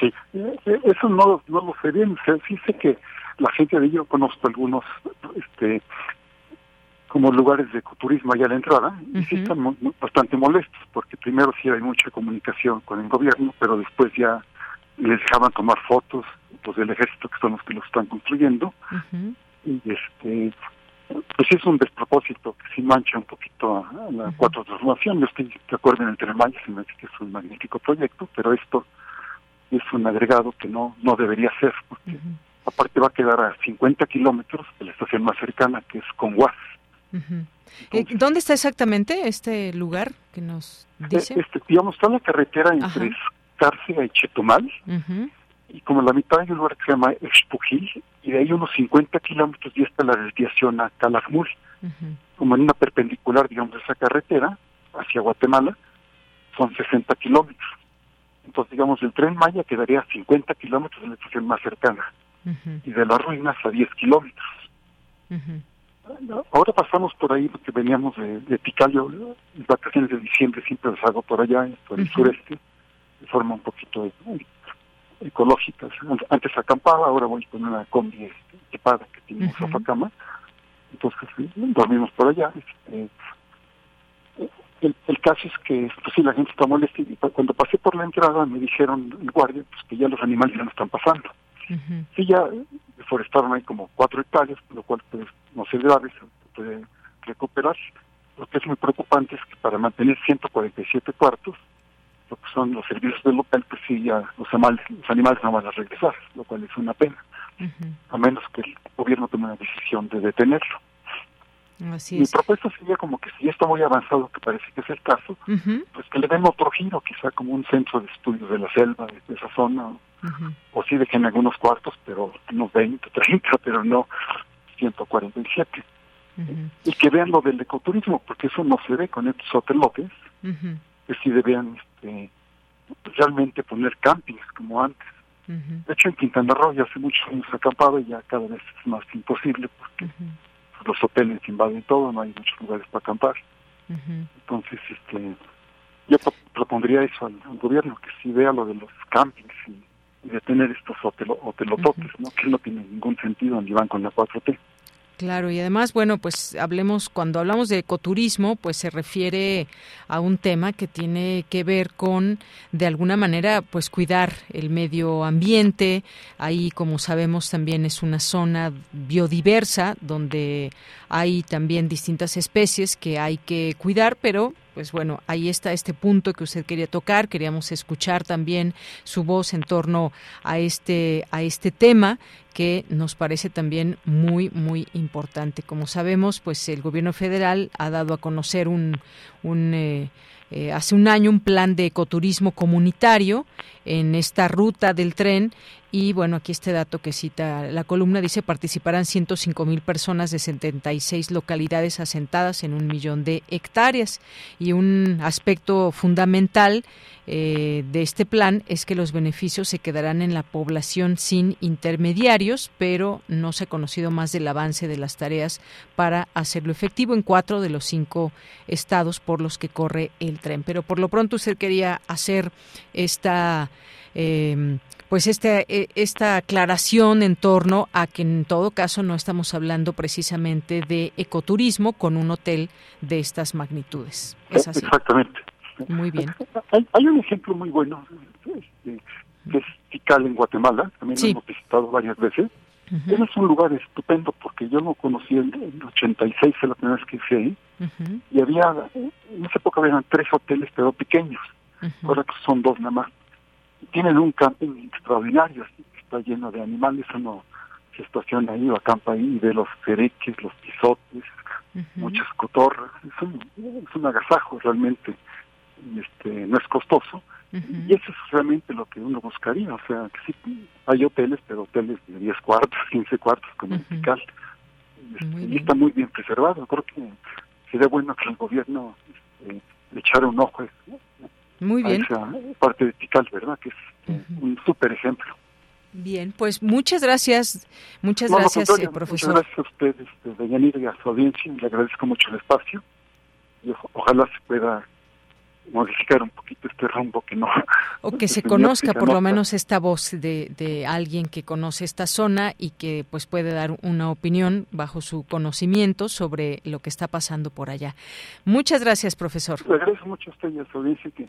Sí, eso no, no lo sé bien. Sí sé que la gente de ello conozco algunos este, como lugares de ecoturismo allá a la entrada y sí están bastante molestos porque primero sí hay mucha comunicación con el gobierno pero después ya les dejaban tomar fotos los del ejército que son los que lo están construyendo. Y este pues es un despropósito que sí mancha un poquito a, la cuatro transformación. Yo estoy de acuerdo en el Tren se me dice que es un magnífico proyecto pero esto es un agregado que no no debería ser porque aparte va a quedar a 50 kilómetros de la estación más cercana que es Conguas eh, ¿Dónde está exactamente este lugar que nos eh, dice? Este, digamos, está la carretera entre Cárcega y Chetumal, y como la mitad hay un lugar que se llama Expujil, y de ahí unos 50 kilómetros ya está la desviación a Calakmul, como en una perpendicular, digamos, de esa carretera hacia Guatemala, son 60 kilómetros. Entonces, digamos, el tren Maya quedaría a 50 kilómetros de la estación más cercana, y de las ruinas a 10 kilómetros. Ahora pasamos por ahí porque veníamos de, de Picayo, las vacaciones de diciembre siempre las hago por allá, por el sureste, de forma un poquito ecológica. Antes acampaba, ahora voy con una combi equipada que tiene un sofá cama, entonces dormimos por allá. Este, el, el, caso es que pues sí, la gente está molesta y cuando pasé por la entrada me dijeron el guardia pues, que ya los animales ya no están pasando. Sí, ya deforestaron ahí como cuatro hectáreas, lo cual pues, no se grave, se puede recuperar. Lo que es muy preocupante es que para mantener 147 cuartos, lo que son los servicios del local, pues sí, ya los animales, los animales no van a regresar, lo cual es una pena, a menos que el gobierno tome una decisión de detenerlo. Así Mi propuesta sería como que si ya está muy avanzado, que parece que es el caso, pues que le den otro giro, quizá como un centro de estudios de la selva, de, esa zona, o sí dejen algunos cuartos, pero unos 20, 30, pero no 147. Y que vean lo del ecoturismo, porque eso no se ve con estos hotelotes, que sí debían este, realmente poner campings como antes. De hecho, en Quintana Roo ya hace muchos años acampado y ya cada vez es más imposible porque los hoteles invaden todo, no hay muchos lugares para acampar. Entonces, este, yo propondría eso al, gobierno, que si vea lo de los campings y de tener estos hotelototes, ¿no? que no tiene ningún sentido ni van con la 4T. Claro, y además, bueno, pues hablemos, cuando hablamos de ecoturismo, pues se refiere a un tema que tiene que ver con, de alguna manera, pues cuidar el medio ambiente. Ahí, como sabemos, también es una zona biodiversa donde hay también distintas especies que hay que cuidar, pero pues bueno, ahí está este punto que usted quería tocar. Queríamos escuchar también su voz en torno a este, a este tema que nos parece también muy, muy importante. Como sabemos, pues el gobierno federal ha dado a conocer un, un eh, eh, hace un año un plan de ecoturismo comunitario en esta ruta del tren y bueno, aquí este dato que cita la columna dice participarán 105 mil personas de 76 localidades asentadas en un millón de hectáreas. Y un aspecto fundamental eh, de este plan es que los beneficios se quedarán en la población sin intermediarios, pero no se ha conocido más del avance de las tareas para hacerlo efectivo en cuatro de los cinco estados por los que corre el tren. Pero por lo pronto usted quería hacer esta eh, pues este, e, esta aclaración en torno a que en todo caso no estamos hablando precisamente de ecoturismo con un hotel de estas magnitudes. ¿Es así? Exactamente. Muy bien. Hay, un ejemplo muy bueno este, que es Tikal en Guatemala, también lo hemos visitado varias veces. Es un lugar estupendo porque yo lo conocí en, el 86, fue la primera vez que fui ahí, y había, en esa época habían tres hoteles pero pequeños, ahora son dos nada más tienen un camping extraordinario, está lleno de animales, uno se estaciona ahí o acampa ahí y ve los cereques, los pisotes, muchas cotorras, es un, es un agasajo realmente, este no es costoso, y eso es realmente lo que uno buscaría, o sea, que sí, hay hoteles, pero hoteles de 10 cuartos, 15 cuartos, como el Pical, este, y está muy bien preservado, creo que sería bueno que el gobierno este, le echara un ojo muy bien. esa parte de Tikal, ¿verdad? Que es un súper ejemplo. Bien, pues muchas gracias, muchas gracias, eh, profesor. Muchas gracias a ustedes, este, y a su audiencia, le agradezco mucho el espacio y ojalá se pueda modificar un poquito este rumbo que no... O que se conozca por lo menos esta voz de, de alguien que conoce esta zona y que pues puede dar una opinión bajo su conocimiento sobre lo que está pasando por allá. Muchas gracias, profesor. Le agradezco mucho a usted y a su audiencia que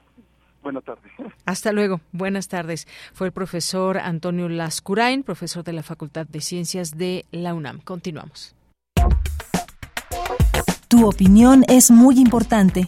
Buenas tardes. Hasta luego. Buenas tardes. Fue el profesor Antonio Lascurain, profesor de la Facultad de Ciencias de la UNAM. Continuamos. Tu opinión es muy importante.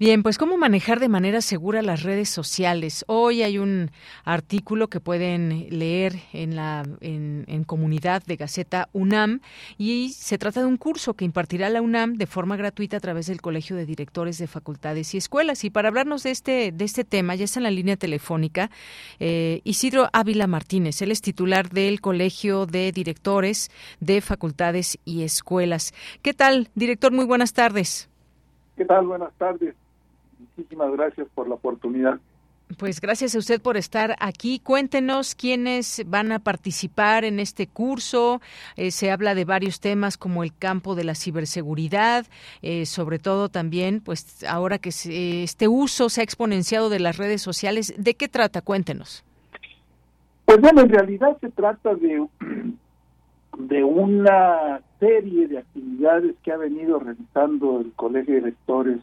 Bien, pues cómo manejar de manera segura las redes sociales. Hoy hay un artículo que pueden leer en la en, comunidad de Gaceta UNAM y se trata de un curso que impartirá la UNAM de forma gratuita a través del Colegio de Directores de Facultades y Escuelas. Y para hablarnos de este de este tema ya está en la línea telefónica eh, Isidro Ávila Martínez. Él es titular del Colegio de Directores de Facultades y Escuelas. ¿Qué tal, director? Muy buenas tardes. ¿Qué tal? Buenas tardes muchísimas gracias por la oportunidad. Pues gracias a usted por estar aquí. Cuéntenos quiénes van a participar en este curso. Eh, se habla de varios temas como el campo de la ciberseguridad, eh, sobre todo también, pues ahora que este uso se ha exponenciado de las redes sociales. ¿De qué trata? Cuéntenos. Pues bueno, en realidad se trata de, de una serie de actividades que ha venido realizando el Colegio de Lectores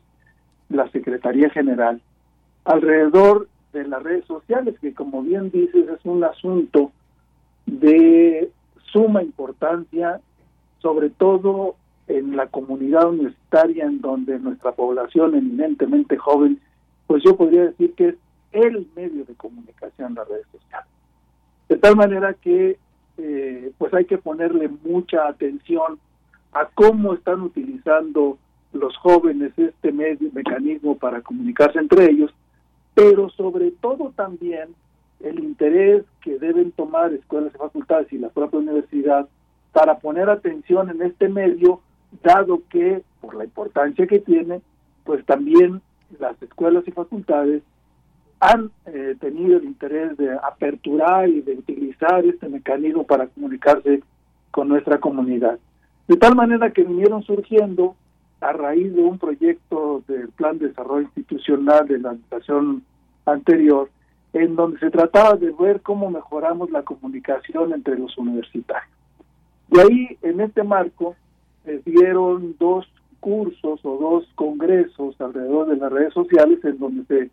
la Secretaría General alrededor de las redes sociales, que como bien dices es un asunto de suma importancia, sobre todo en la comunidad universitaria en donde nuestra población eminentemente joven, pues yo podría decir que es el medio de comunicación las redes sociales. De tal manera que eh, pues hay que ponerle mucha atención a cómo están utilizando los jóvenes este medio, mecanismo para comunicarse entre ellos, pero sobre todo también el interés que deben tomar escuelas y facultades y la propia universidad para poner atención en este medio, dado que, por la importancia que tiene, pues también las escuelas y facultades han eh, tenido el interés de aperturar y de utilizar este mecanismo para comunicarse con nuestra comunidad. De tal manera que vinieron surgiendo a raíz de un proyecto del Plan de Desarrollo Institucional de la administración anterior, en donde se trataba de ver cómo mejoramos la comunicación entre los universitarios. Y ahí, en este marco, se dieron dos cursos o dos congresos alrededor de las redes sociales en donde se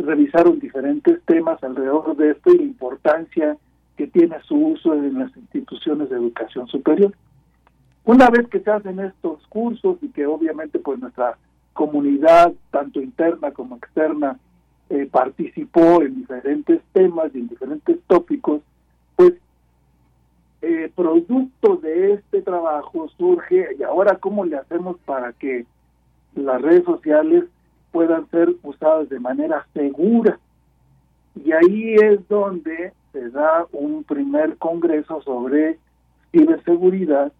revisaron diferentes temas alrededor de esto y la importancia que tiene su uso en las instituciones de educación superior. Una vez que se hacen estos cursos y que obviamente pues nuestra comunidad, tanto interna como externa, eh, participó en diferentes temas y en diferentes tópicos, pues eh, producto de este trabajo surge, y ahora cómo le hacemos para que las redes sociales puedan ser usadas de manera segura. Y ahí es donde se da un primer congreso sobre ciberseguridad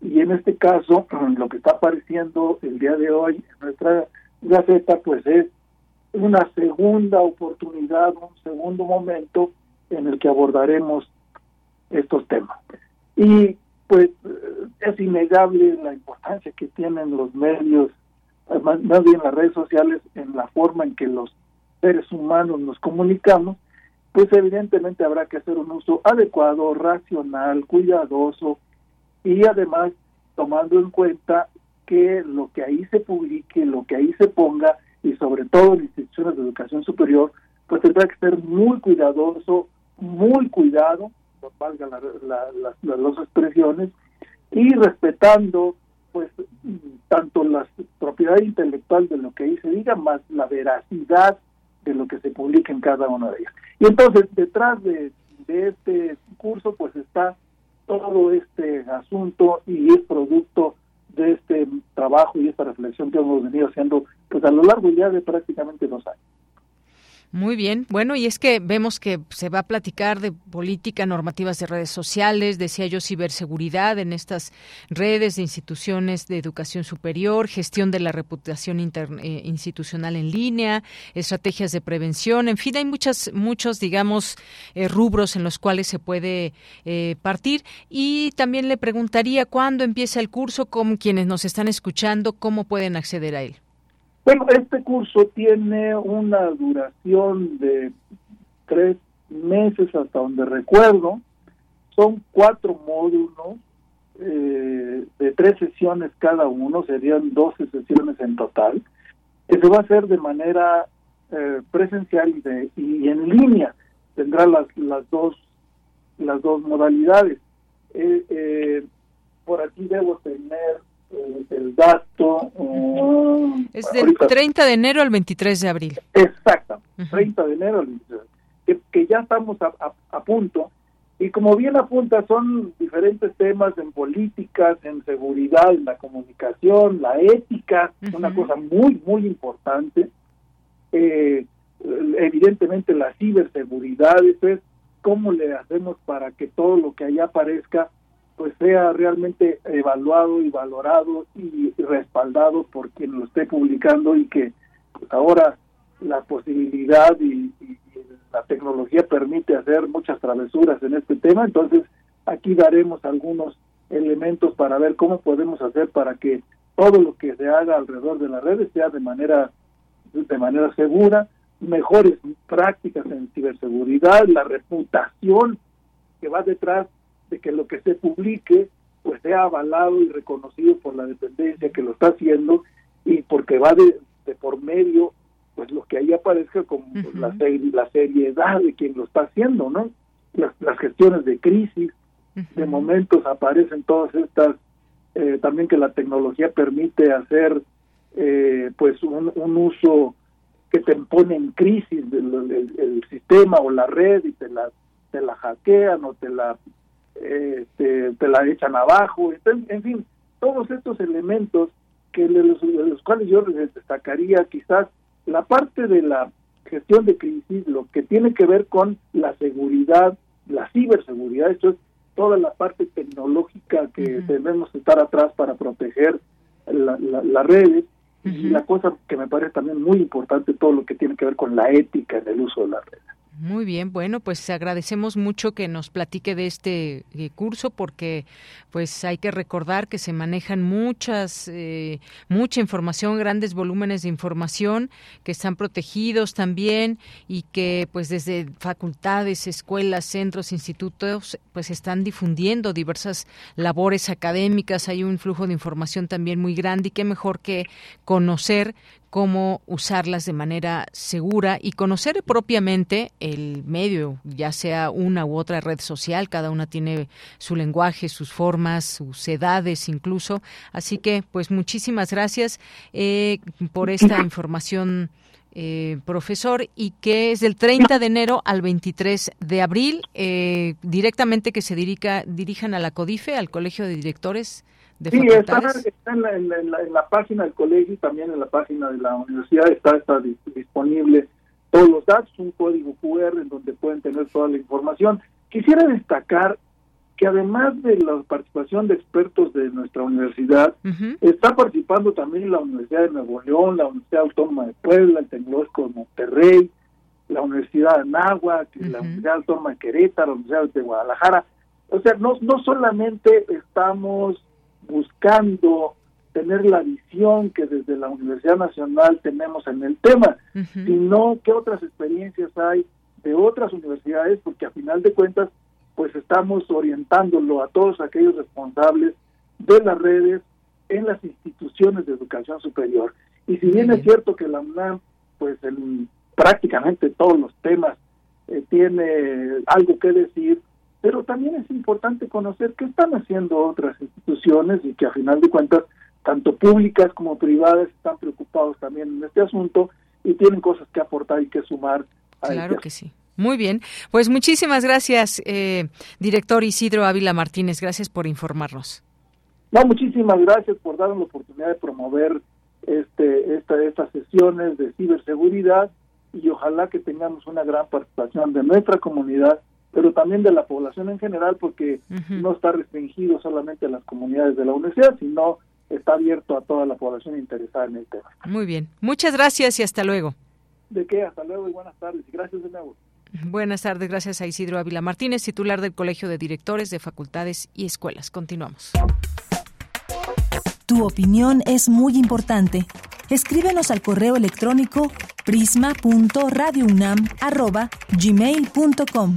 y en este caso lo que está apareciendo el día de hoy en nuestra gaceta pues es una segunda oportunidad, un segundo momento en el que abordaremos estos temas. Y pues es innegable la importancia que tienen los medios, más, más bien las redes sociales, en la forma en que los seres humanos nos comunicamos, pues evidentemente habrá que hacer un uso adecuado, racional, cuidadoso y además tomando en cuenta que lo que ahí se publique, lo que ahí se ponga y sobre todo en instituciones de educación superior, pues tendrá que ser muy cuidadoso, muy cuidado, valga la, las dos expresiones, y respetando pues tanto la propiedad intelectual de lo que ahí se diga, más la veracidad de lo que se publica en cada una de ellas. Y entonces, detrás de, de este curso, pues está todo este asunto y es producto de este trabajo y esta reflexión que hemos venido haciendo pues a lo largo ya de prácticamente dos años. Muy bien. Bueno, y es que vemos que se va a platicar de política, normativas de redes sociales, decía yo, ciberseguridad en estas redes de instituciones de educación superior, gestión de la reputación eh, institucional en línea, estrategias de prevención, en fin, hay muchas, muchos, digamos, eh, rubros en los cuales se puede eh, partir. Y también le preguntaría cuándo empieza el curso, con quienes nos están escuchando, cómo pueden acceder a él. Bueno, este curso tiene una duración de tres meses hasta donde recuerdo. Son cuatro módulos eh, de tres sesiones cada uno, serían 12 sesiones en total, que se va a hacer de manera eh, presencial y, de, y en línea. Tendrá las, las, dos, las dos modalidades. Eh, por aquí debo tener el dato. Uh, es del 30 de enero al 23 de abril. Exacto, 30 de enero al 23 que, que ya estamos a, punto. Y como bien apunta, son diferentes temas en políticas, en seguridad, en la comunicación, la ética, una cosa muy, muy importante. Eh, evidentemente la ciberseguridad, es cómo le hacemos para que todo lo que allá aparezca pues sea realmente evaluado y valorado y respaldado por quien lo esté publicando y que pues ahora la posibilidad y, la tecnología permite hacer muchas travesuras en este tema, entonces aquí daremos algunos elementos para ver cómo podemos hacer para que todo lo que se haga alrededor de las redes sea de manera de manera segura, mejores prácticas en ciberseguridad, la reputación que va detrás de que lo que se publique pues sea avalado y reconocido por la dependencia que lo está haciendo y porque va de, por medio pues lo que ahí aparezca como la, la seriedad de quien lo está haciendo, ¿no? Las, las gestiones de crisis, de momentos aparecen todas estas, eh, también que la tecnología permite hacer eh, pues un, un, uso que te pone en crisis del el, sistema o la red y te la, te la hackean o te la este, te la echan abajo, en, fin, todos estos elementos que de los, cuales yo les destacaría quizás la parte de la gestión de crisis, lo que tiene que ver con la seguridad, la ciberseguridad, esto es toda la parte tecnológica que debemos estar atrás para proteger las redes, y la cosa que me parece también muy importante, todo lo que tiene que ver con la ética en el uso de las redes. Muy bien, bueno, pues agradecemos mucho que nos platique de este eh, curso porque pues hay que recordar que se manejan muchas eh, mucha información, grandes volúmenes de información que están protegidos también y que pues desde facultades, escuelas, centros, institutos pues están difundiendo diversas labores académicas, hay un flujo de información también muy grande y qué mejor que conocer cómo usarlas de manera segura y conocer propiamente el medio, ya sea una u otra red social, cada una tiene su lenguaje, sus formas, sus edades incluso. Así que, pues muchísimas gracias eh, por esta información. Eh, profesor, y que es del 30 de enero al 23 de abril, eh, directamente que se dirija, dirijan a la CODIFE, al Colegio de Directores sí, está, en, la, página del colegio y también en la página de la universidad está, está disponible todos los datos, un código QR en donde pueden tener toda la información. Quisiera destacar que además de la participación de expertos de nuestra universidad, está participando también la Universidad de Nuevo León, la Universidad Autónoma de Puebla, el Tecnológico de Monterrey, la Universidad de Anáhuac, la Universidad Autónoma de Querétaro, la Universidad de Guadalajara. O sea, no, no solamente estamos buscando tener la visión que desde la Universidad Nacional tenemos en el tema, sino qué otras experiencias hay de otras universidades, porque a final de cuentas, pues estamos orientándolo a todos aquellos responsables de las redes en las instituciones de educación superior. Y si bien es cierto que la UNAM, pues en prácticamente todos los temas eh, tiene algo que decir, pero también es importante conocer qué están haciendo otras instituciones y que a final de cuentas, tanto públicas como privadas, están preocupados también en este asunto y tienen cosas que aportar y que sumar. A claro que sí. Muy bien, pues muchísimas gracias, eh, director Isidro Ávila Martínez. Gracias por informarnos. No, muchísimas gracias por darnos la oportunidad de promover este, esta, estas sesiones de ciberseguridad y ojalá que tengamos una gran participación de nuestra comunidad pero también de la población en general, porque no está restringido solamente a las comunidades de la universidad, sino está abierto a toda la población interesada en el tema. Muy bien, muchas gracias y hasta luego. ¿De qué? Hasta luego y buenas tardes. Gracias de nuevo. Buenas tardes, gracias a Isidro Ávila Martínez, titular del Colegio de Directores de Facultades y Escuelas. Continuamos. Tu opinión es muy importante. Escríbenos al correo electrónico prisma.radiounam@gmail.com.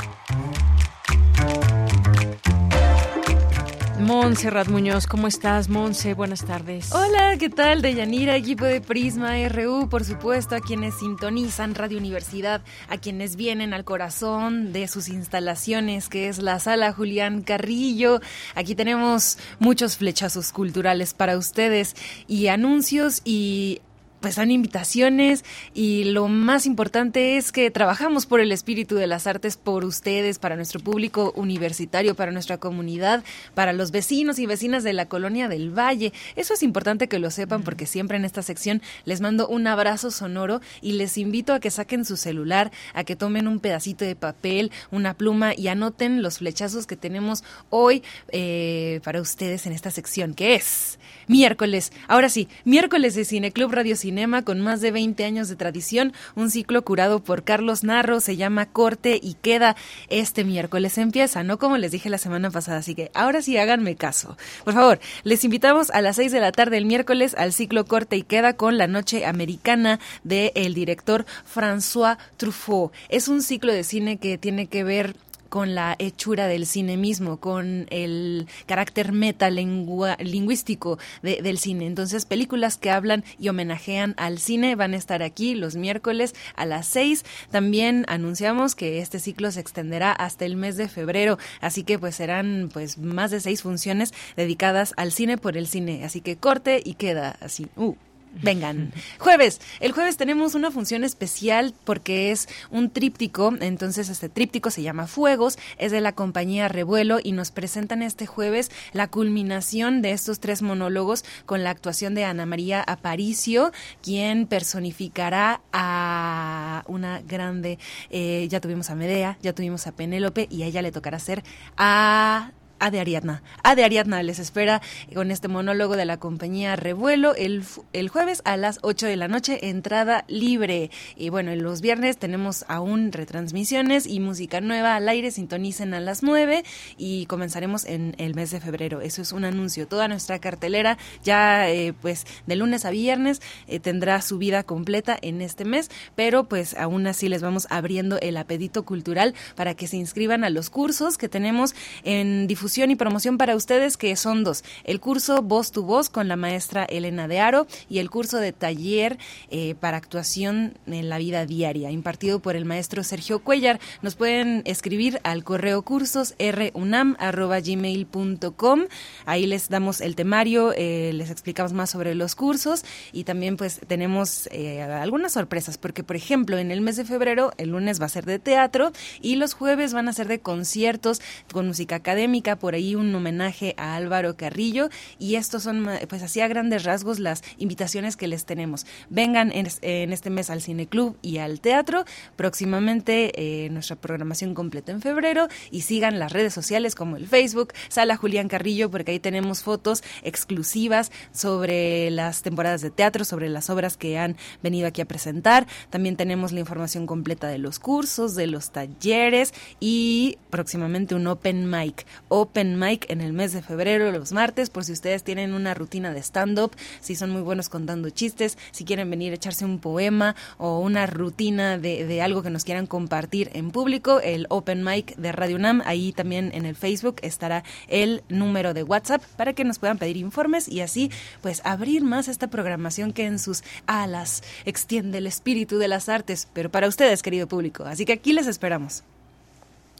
Montserrat Muñoz, ¿cómo estás, Monse? Buenas tardes. Hola, ¿qué tal? Deyanira, equipo de Prisma RU, por supuesto, a quienes sintonizan Radio Universidad, a quienes vienen al corazón de sus instalaciones, que es la sala Julián Carrillo. Aquí tenemos muchos flechazos culturales para ustedes y anuncios y pues son invitaciones y lo más importante es que trabajamos por el espíritu de las artes por ustedes, para nuestro público universitario, para nuestra comunidad, para los vecinos y vecinas de la colonia del Valle. Eso es importante que lo sepan porque siempre en esta sección les mando un abrazo sonoro y les invito a que saquen su celular, a que tomen un pedacito de papel, una pluma y anoten los flechazos que tenemos hoy eh, para ustedes en esta sección que es miércoles. Ahora sí, miércoles de Cine Club Radio Cinema con más de 20 años de tradición, un ciclo curado por Carlos Narro, se llama Corte y queda este miércoles empieza, no como les dije la semana pasada, así que ahora sí háganme caso. Por favor, les invitamos a las 6 de la tarde el miércoles al ciclo Corte y queda con la noche americana del el director François Truffaut. Es un ciclo de cine que tiene que ver con la hechura del cine mismo, con el carácter metalingüístico del cine. Entonces, películas que hablan y homenajean al cine van a estar aquí los miércoles a las seis. También anunciamos que este ciclo se extenderá hasta el mes de febrero, así que pues serán pues más de seis funciones dedicadas al cine por el cine. Así que corte y queda así. Uh. Vengan. Jueves. El jueves tenemos una función especial porque es un tríptico. Entonces, este tríptico se llama Fuegos. Es de la compañía Revuelo y nos presentan este jueves la culminación de estos tres monólogos con la actuación de Ana María Aparicio, quien personificará a una grande. Eh, ya tuvimos a Medea, ya tuvimos a Penélope y a ella le tocará ser a A de Ariadna. A de Ariadna les espera con este monólogo de la compañía Revuelo el, el jueves a las 8 de la noche, entrada libre. Y bueno, los viernes tenemos aún retransmisiones y música nueva al aire, sintonicen a las 9 y comenzaremos en el mes de febrero. Eso es un anuncio. Toda nuestra cartelera ya eh, pues de lunes a viernes eh, tendrá su vida completa en este mes, pero pues aún así les vamos abriendo el apetito cultural para que se inscriban a los cursos que tenemos en difusión y promoción para ustedes, que son dos. El curso Voz tu Voz con la maestra Elena de Aro y el curso de taller eh, para actuación en la vida diaria, impartido por el maestro Sergio Cuellar. Nos pueden escribir al correo cursos runam.gmail.com. Ahí les damos el temario, eh, les explicamos más sobre los cursos y también pues tenemos eh, algunas sorpresas, porque por ejemplo en el mes de febrero, el lunes va a ser de teatro y los jueves van a ser de conciertos con música académica, por ahí un homenaje a Álvaro Carrillo y estos son pues así a grandes rasgos las invitaciones que les tenemos. Vengan en, este mes al Cine Club y al teatro, próximamente eh, nuestra programación completa en febrero y sigan las redes sociales como el Facebook, Sala Julián Carrillo, porque ahí tenemos fotos exclusivas sobre las temporadas de teatro, sobre las obras que han venido aquí a presentar. También tenemos la información completa de los cursos, de los talleres y próximamente un open mic. Open mic en el mes de febrero, los martes, por si ustedes tienen una rutina de stand-up, si son muy buenos contando chistes, si quieren venir a echarse un poema o una rutina de, de algo que nos quieran compartir en público, el open mic de Radio UNAM, ahí también en el Facebook estará el número de WhatsApp para que nos puedan pedir informes y así pues abrir más esta programación que en sus alas extiende el espíritu de las artes, pero para ustedes, querido público. Así que aquí les esperamos.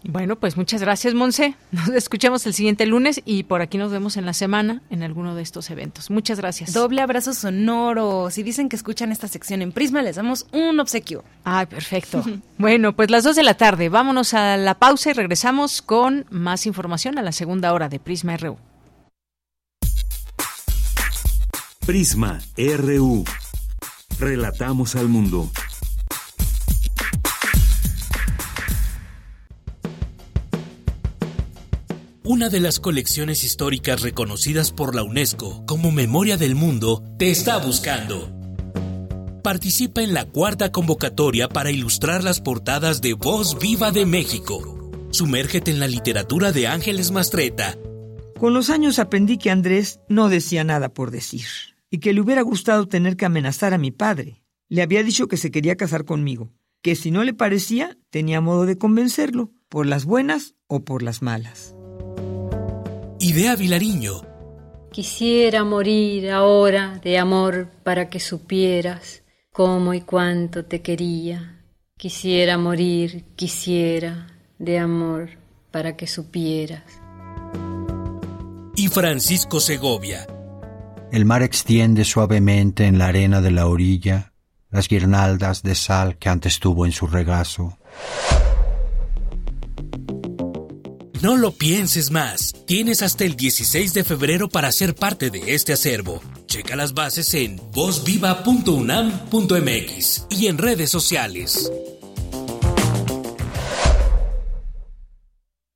Bueno, pues muchas gracias, Monse. Nos escuchamos el siguiente lunes y por aquí nos vemos en la semana en alguno de estos eventos. Muchas gracias. Doble abrazo sonoro. Si dicen que escuchan esta sección en Prisma, les damos un obsequio. Ay, perfecto. bueno, pues las dos de la tarde. Vámonos a la pausa y regresamos con más información a la segunda hora de Prisma RU. Prisma RU. Relatamos al mundo. Una de las colecciones históricas reconocidas por la UNESCO como Memoria del Mundo te está buscando. Participa en la cuarta convocatoria para ilustrar las portadas de Voz Viva de México. Sumérgete en la literatura de Ángeles Mastreta. Con los años aprendí que Andrés no decía nada por decir y que le hubiera gustado tener que amenazar a mi padre. Le había dicho que se quería casar conmigo, que si no le parecía, tenía modo de convencerlo, por las buenas o por las malas. Idea Vilariño. Quisiera morir ahora de amor para que supieras cómo y cuánto te quería. Quisiera morir, quisiera, de amor para que supieras. Y Francisco Segovia. El mar extiende suavemente en la arena de la orilla las guirnaldas de sal que antes tuvo en su regazo. No lo pienses más. Tienes hasta el 16 de febrero para ser parte de este acervo. Checa las bases en vozviva.unam.mx y en redes sociales.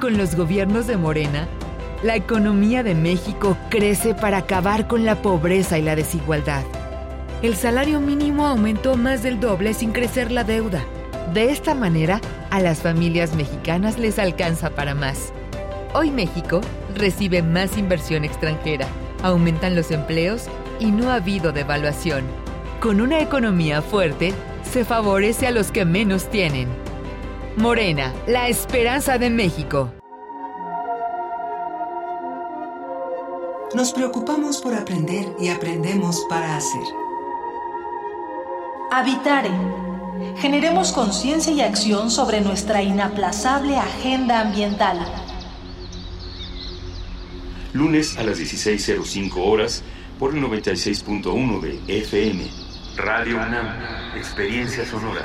Con los gobiernos de Morena, la economía de México crece para acabar con la pobreza y la desigualdad. El salario mínimo aumentó más del doble sin crecer la deuda. De esta manera, a las familias mexicanas les alcanza para más. Hoy México recibe más inversión extranjera, aumentan los empleos y no ha habido devaluación. Con una economía fuerte, se favorece a los que menos tienen. Morena, la esperanza de México. Nos preocupamos por aprender y aprendemos para hacer. Habitare. Generemos conciencia y acción sobre nuestra inaplazable agenda ambiental. lunes a las 16.05 horas por el 96.1 de FM. Radio UNAM, Experiencia Sonora.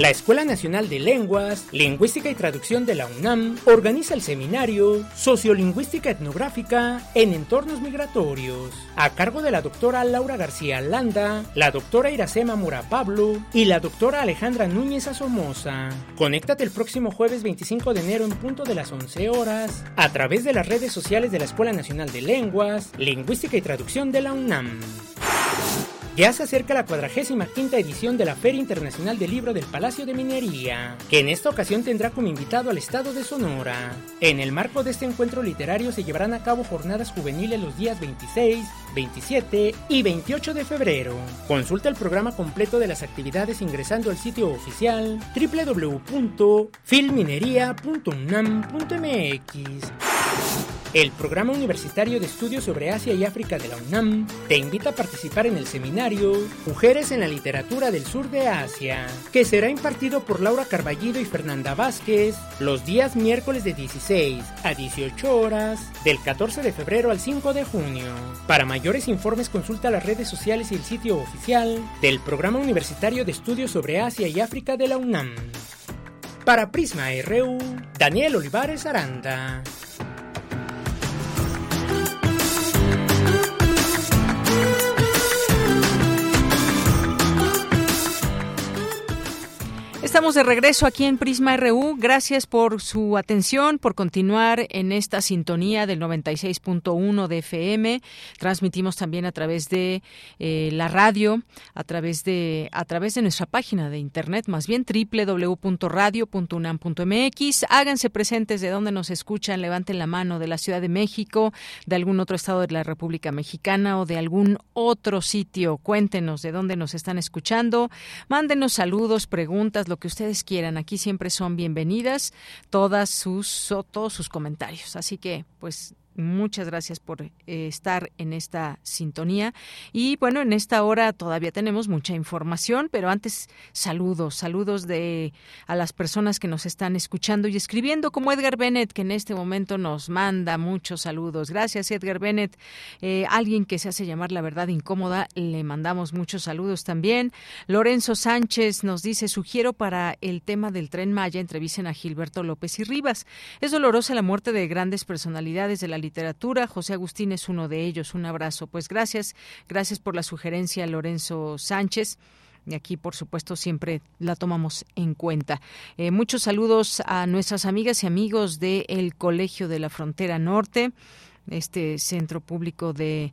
La Escuela Nacional de Lenguas, Lingüística y Traducción de la UNAM organiza el seminario Sociolingüística Etnográfica en Entornos Migratorios, a cargo de la doctora Laura García Landa, la doctora Iracema Mura Pablo y la doctora Alejandra Núñez Asomosa. Conéctate el próximo jueves 25 de enero en punto de las 11 horas a través de las redes sociales de la Escuela Nacional de Lenguas, Lingüística y Traducción de la UNAM. Ya se acerca la 45 edición de la Feria Internacional del Libro del Palacio de Minería, que en esta ocasión tendrá como invitado al estado de Sonora. En el marco de este encuentro literario se llevarán a cabo jornadas juveniles los días 26, 27 y 28 de febrero. Consulta el programa completo de las actividades ingresando al sitio oficial www.filminería.unam.mx. El Programa Universitario de Estudios sobre Asia y África de la UNAM te invita a participar en el seminario Mujeres en la Literatura del Sur de Asia, que será impartido por Laura Carballido y Fernanda Vázquez los días miércoles de 16 a 18 horas, del 14 de febrero al 5 de junio. Para mayores informes consulta las redes sociales y el sitio oficial del Programa Universitario de Estudios sobre Asia y África de la UNAM. Para Prisma RU, Daniel Olivares Aranda. Estamos de regreso aquí en Prisma RU. Gracias por su atención, por continuar en esta sintonía del 96.1 de FM. Transmitimos también a través de eh, la radio, a través de a través de nuestra página de internet, más bien www.radio.unam.mx. Háganse presentes de dónde nos escuchan, levanten la mano de la Ciudad de México, de algún otro estado de la República Mexicana o de algún otro sitio. Cuéntenos de dónde nos están escuchando. Mándenos saludos, preguntas, lo que ustedes quieran. Aquí siempre son bienvenidas todas sus todos sus comentarios. Así que, pues Muchas gracias por eh, estar en esta sintonía. Y bueno, en esta hora todavía tenemos mucha información, pero antes saludos, saludos de a las personas que nos están escuchando y escribiendo, como Edgar Bennett, que en este momento nos manda muchos saludos. Gracias, Edgar Bennett. Eh, alguien que se hace llamar la verdad incómoda, le mandamos muchos saludos también. Lorenzo Sánchez nos dice, sugiero para el tema del tren Maya, entrevisten a Gilberto López y Rivas. Es dolorosa la muerte de grandes personalidades de la literatura. José Agustín es uno de ellos. Un abrazo. Pues gracias, gracias por la sugerencia, Lorenzo Sánchez. Y aquí, por supuesto, siempre la tomamos en cuenta. Eh, muchos saludos a nuestras amigas y amigos del Colegio de la Frontera Norte, este centro público de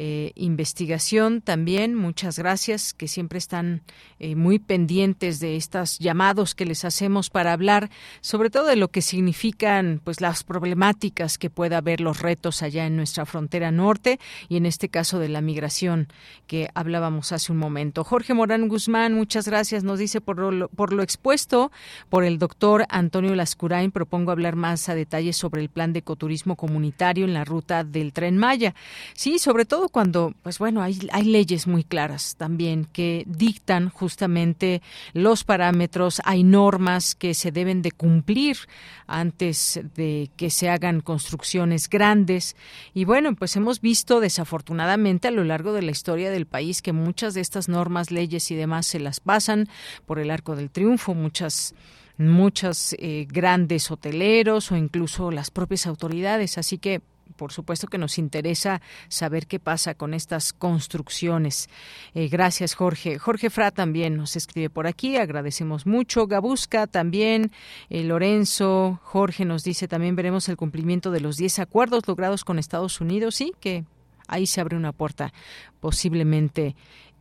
eh, Investigación también. Muchas gracias, que siempre están eh, muy pendientes de estos llamados que les hacemos para hablar sobre todo de lo que significan pues las problemáticas que pueda haber, los retos allá en nuestra frontera norte y en este caso de la migración que hablábamos hace un momento. Jorge Morán Guzmán, muchas gracias. Nos dice por lo, por lo expuesto por el doctor Antonio Lascurain, propongo hablar más a detalle sobre el plan de ecoturismo comunitario en la ruta del Tren Maya. Sí, sobre todo cuando, pues bueno, hay, leyes muy claras también que dictan justamente los parámetros, hay normas que se deben de cumplir antes de que se hagan construcciones grandes. Y bueno, pues hemos visto desafortunadamente a lo largo de la historia del país que muchas de estas normas, leyes y demás se las pasan por el arco del triunfo, muchas muchos eh, grandes hoteleros o incluso las propias autoridades. Así que por supuesto que nos interesa saber qué pasa con estas construcciones. Eh, gracias, Jorge. Jorge Fra también nos escribe por aquí, agradecemos mucho. Gabusca también, eh, Lorenzo, Jorge nos dice también veremos el cumplimiento de los 10 acuerdos logrados con Estados Unidos, sí, que ahí se abre una puerta posiblemente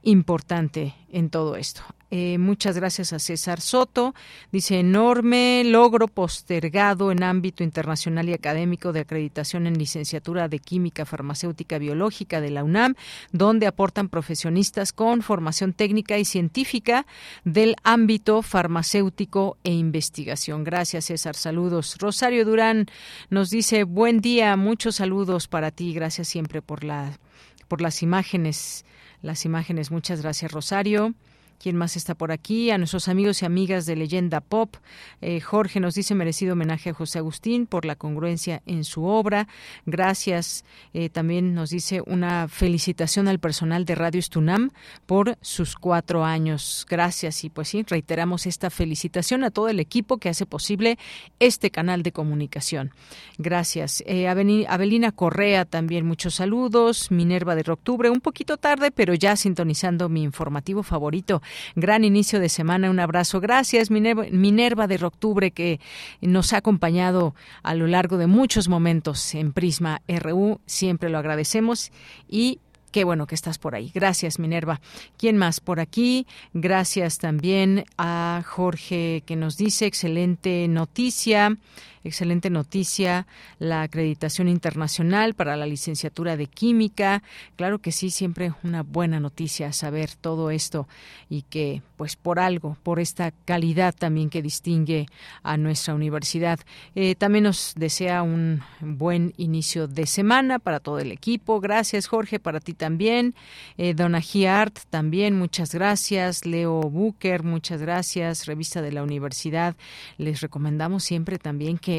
importante en todo esto. Eh, muchas gracias a César Soto. Dice, enorme logro postergado en ámbito internacional y académico de acreditación en licenciatura de Química Farmacéutica Biológica de la UNAM, donde aportan profesionistas con formación técnica y científica del ámbito farmacéutico e investigación. Gracias, César. Saludos. Rosario Durán nos dice, buen día, muchos saludos para ti. Gracias siempre por, la, por las imágenes las imágenes. Muchas gracias, Rosario. ¿Quién más está por aquí? A nuestros amigos y amigas de Leyenda Pop. Eh, Jorge nos dice merecido homenaje a José Agustín por la congruencia en su obra. Gracias. Eh, también nos dice una felicitación al personal de Radio Estunam por sus cuatro años. Gracias. Y pues sí, reiteramos esta felicitación a todo el equipo que hace posible este canal de comunicación. Gracias. Eh, Avelina Correa también muchos saludos. Minerva de Octubre, un poquito tarde, pero ya sintonizando mi informativo favorito Gran inicio de semana. Un abrazo. Gracias, Minerva, de Octubre, que nos ha acompañado a lo largo de muchos momentos en Prisma RU. Siempre lo agradecemos y Qué bueno que estás por ahí. Gracias, Minerva. ¿Quién más por aquí? Gracias también a Jorge que nos dice excelente noticia. Excelente noticia, la acreditación internacional para la licenciatura de química. Claro que sí, siempre una buena noticia saber todo esto y que, pues, por algo, por esta calidad también que distingue a nuestra universidad. Eh, también nos desea un buen inicio de semana para todo el equipo. Gracias, Jorge, para ti también. Eh, Dona Art, también, muchas gracias. Leo Bucher, muchas gracias. Revista de la Universidad. Les recomendamos siempre también que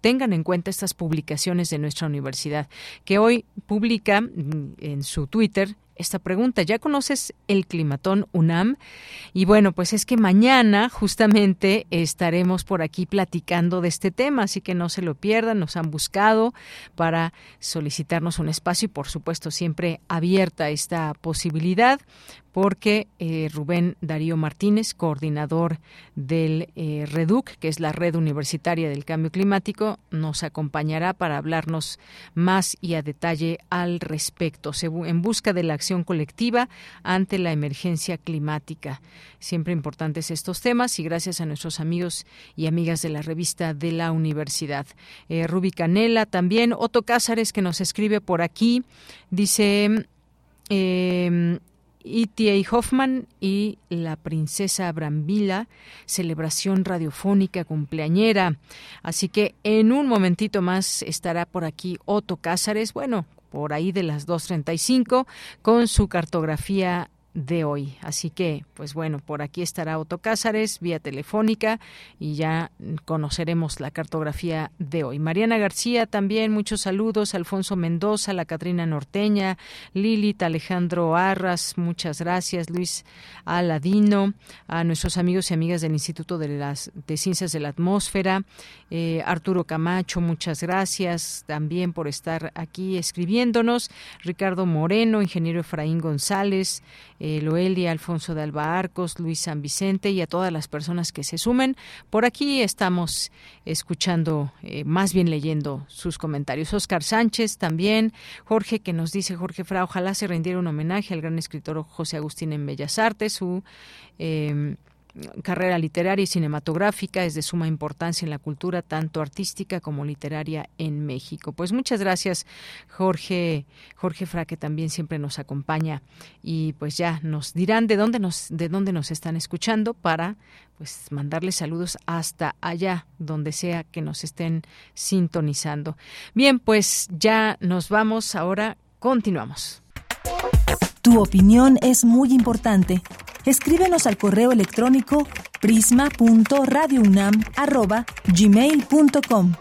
tengan en cuenta estas publicaciones de nuestra universidad, que hoy publica mm, en su Twitter esta pregunta. ¿Ya conoces el climatón UNAM? Y bueno, pues es que mañana justamente estaremos por aquí platicando de este tema, así que no se lo pierdan. Nos han buscado para solicitarnos un espacio y por supuesto siempre abierta esta posibilidad porque eh, Rubén Darío Martínez, coordinador del eh, REDUC, que es la Red Universitaria del Cambio Climático, nos acompañará para hablarnos más y a detalle al respecto, en busca de la acción colectiva ante la emergencia climática. Siempre importantes estos temas y gracias a nuestros amigos y amigas de la revista de la universidad. Eh, Rubi Canela también, Otto Cázares que nos escribe por aquí, dice... Eh, E.T.A. Hoffman y la princesa Brambila, celebración radiofónica cumpleañera. Así que en un momentito más estará por aquí Otto Cázares, bueno, por ahí de las 2.35, con su cartografía de hoy. Así que, pues bueno, por aquí estará Otto Cázares vía telefónica y ya conoceremos la cartografía de hoy. Mariana García también, muchos saludos. Alfonso Mendoza, la Catrina Norteña, Lilith, Alejandro Arras, muchas gracias. Luis Aladino, a nuestros amigos y amigas del Instituto de, las, de Ciencias de la Atmósfera, eh, Arturo Camacho, muchas gracias también por estar aquí escribiéndonos. Ricardo Moreno, ingeniero Efraín González, eh, Alfonso de Alba Arcos, Luis San Vicente y a todas las personas que se sumen. Por aquí estamos escuchando, eh, más bien leyendo sus comentarios. Oscar Sánchez también, Jorge que nos dice, Jorge Fra, ojalá se rindiera un homenaje al gran escritor José Agustín en Bellas Artes, su eh, carrera literaria y cinematográfica es de suma importancia en la cultura tanto artística como literaria en México. Pues muchas gracias Jorge Jorge Fra que también siempre nos acompaña y pues ya nos dirán de dónde nos de dónde nos están escuchando para pues mandarles saludos hasta allá donde sea que nos estén sintonizando. Bien, pues ya nos vamos ahora continuamos. Tu opinión es muy importante. Escríbenos al correo electrónico prisma.radiounam@gmail.com.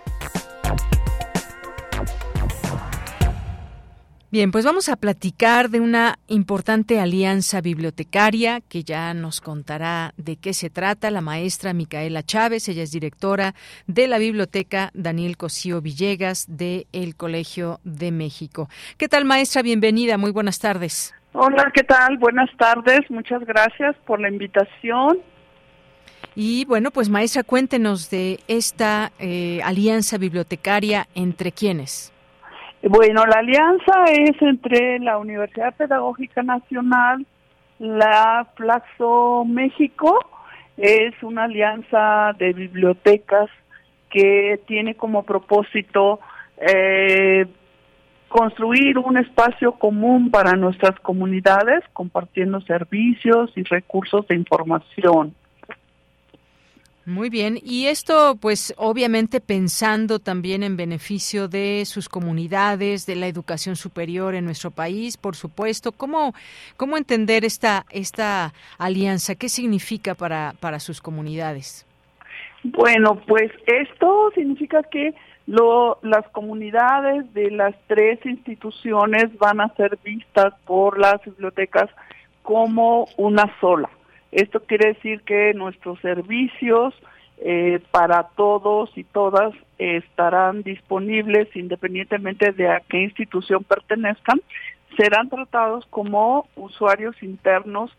Bien, pues vamos a platicar de una importante alianza bibliotecaria que ya nos contará de qué se trata la maestra Micaela Chávez. Ella es directora de la biblioteca Daniel Cosío Villegas de el Colegio de México. ¿Qué tal, maestra? Bienvenida. Muy buenas tardes. Hola, ¿qué tal? Buenas tardes. Muchas gracias por la invitación. Y bueno, pues maestra, cuéntenos de esta eh, alianza bibliotecaria entre quiénes. Bueno, la alianza es entre la Universidad Pedagógica Nacional, la Flaxo México, es una alianza de bibliotecas que tiene como propósito eh, construir un espacio común para nuestras comunidades, compartiendo servicios y recursos de información. Muy bien, y esto pues obviamente pensando también en beneficio de sus comunidades, de la educación superior en nuestro país, por supuesto. ¿Cómo, cómo entender esta, esta alianza? ¿Qué significa para, para sus comunidades? Bueno, pues esto significa que lo, las comunidades de las tres instituciones van a ser vistas por las bibliotecas como una sola. Esto quiere decir que nuestros servicios eh, para todos y todas estarán disponibles independientemente de a qué institución pertenezcan, serán tratados como usuarios internos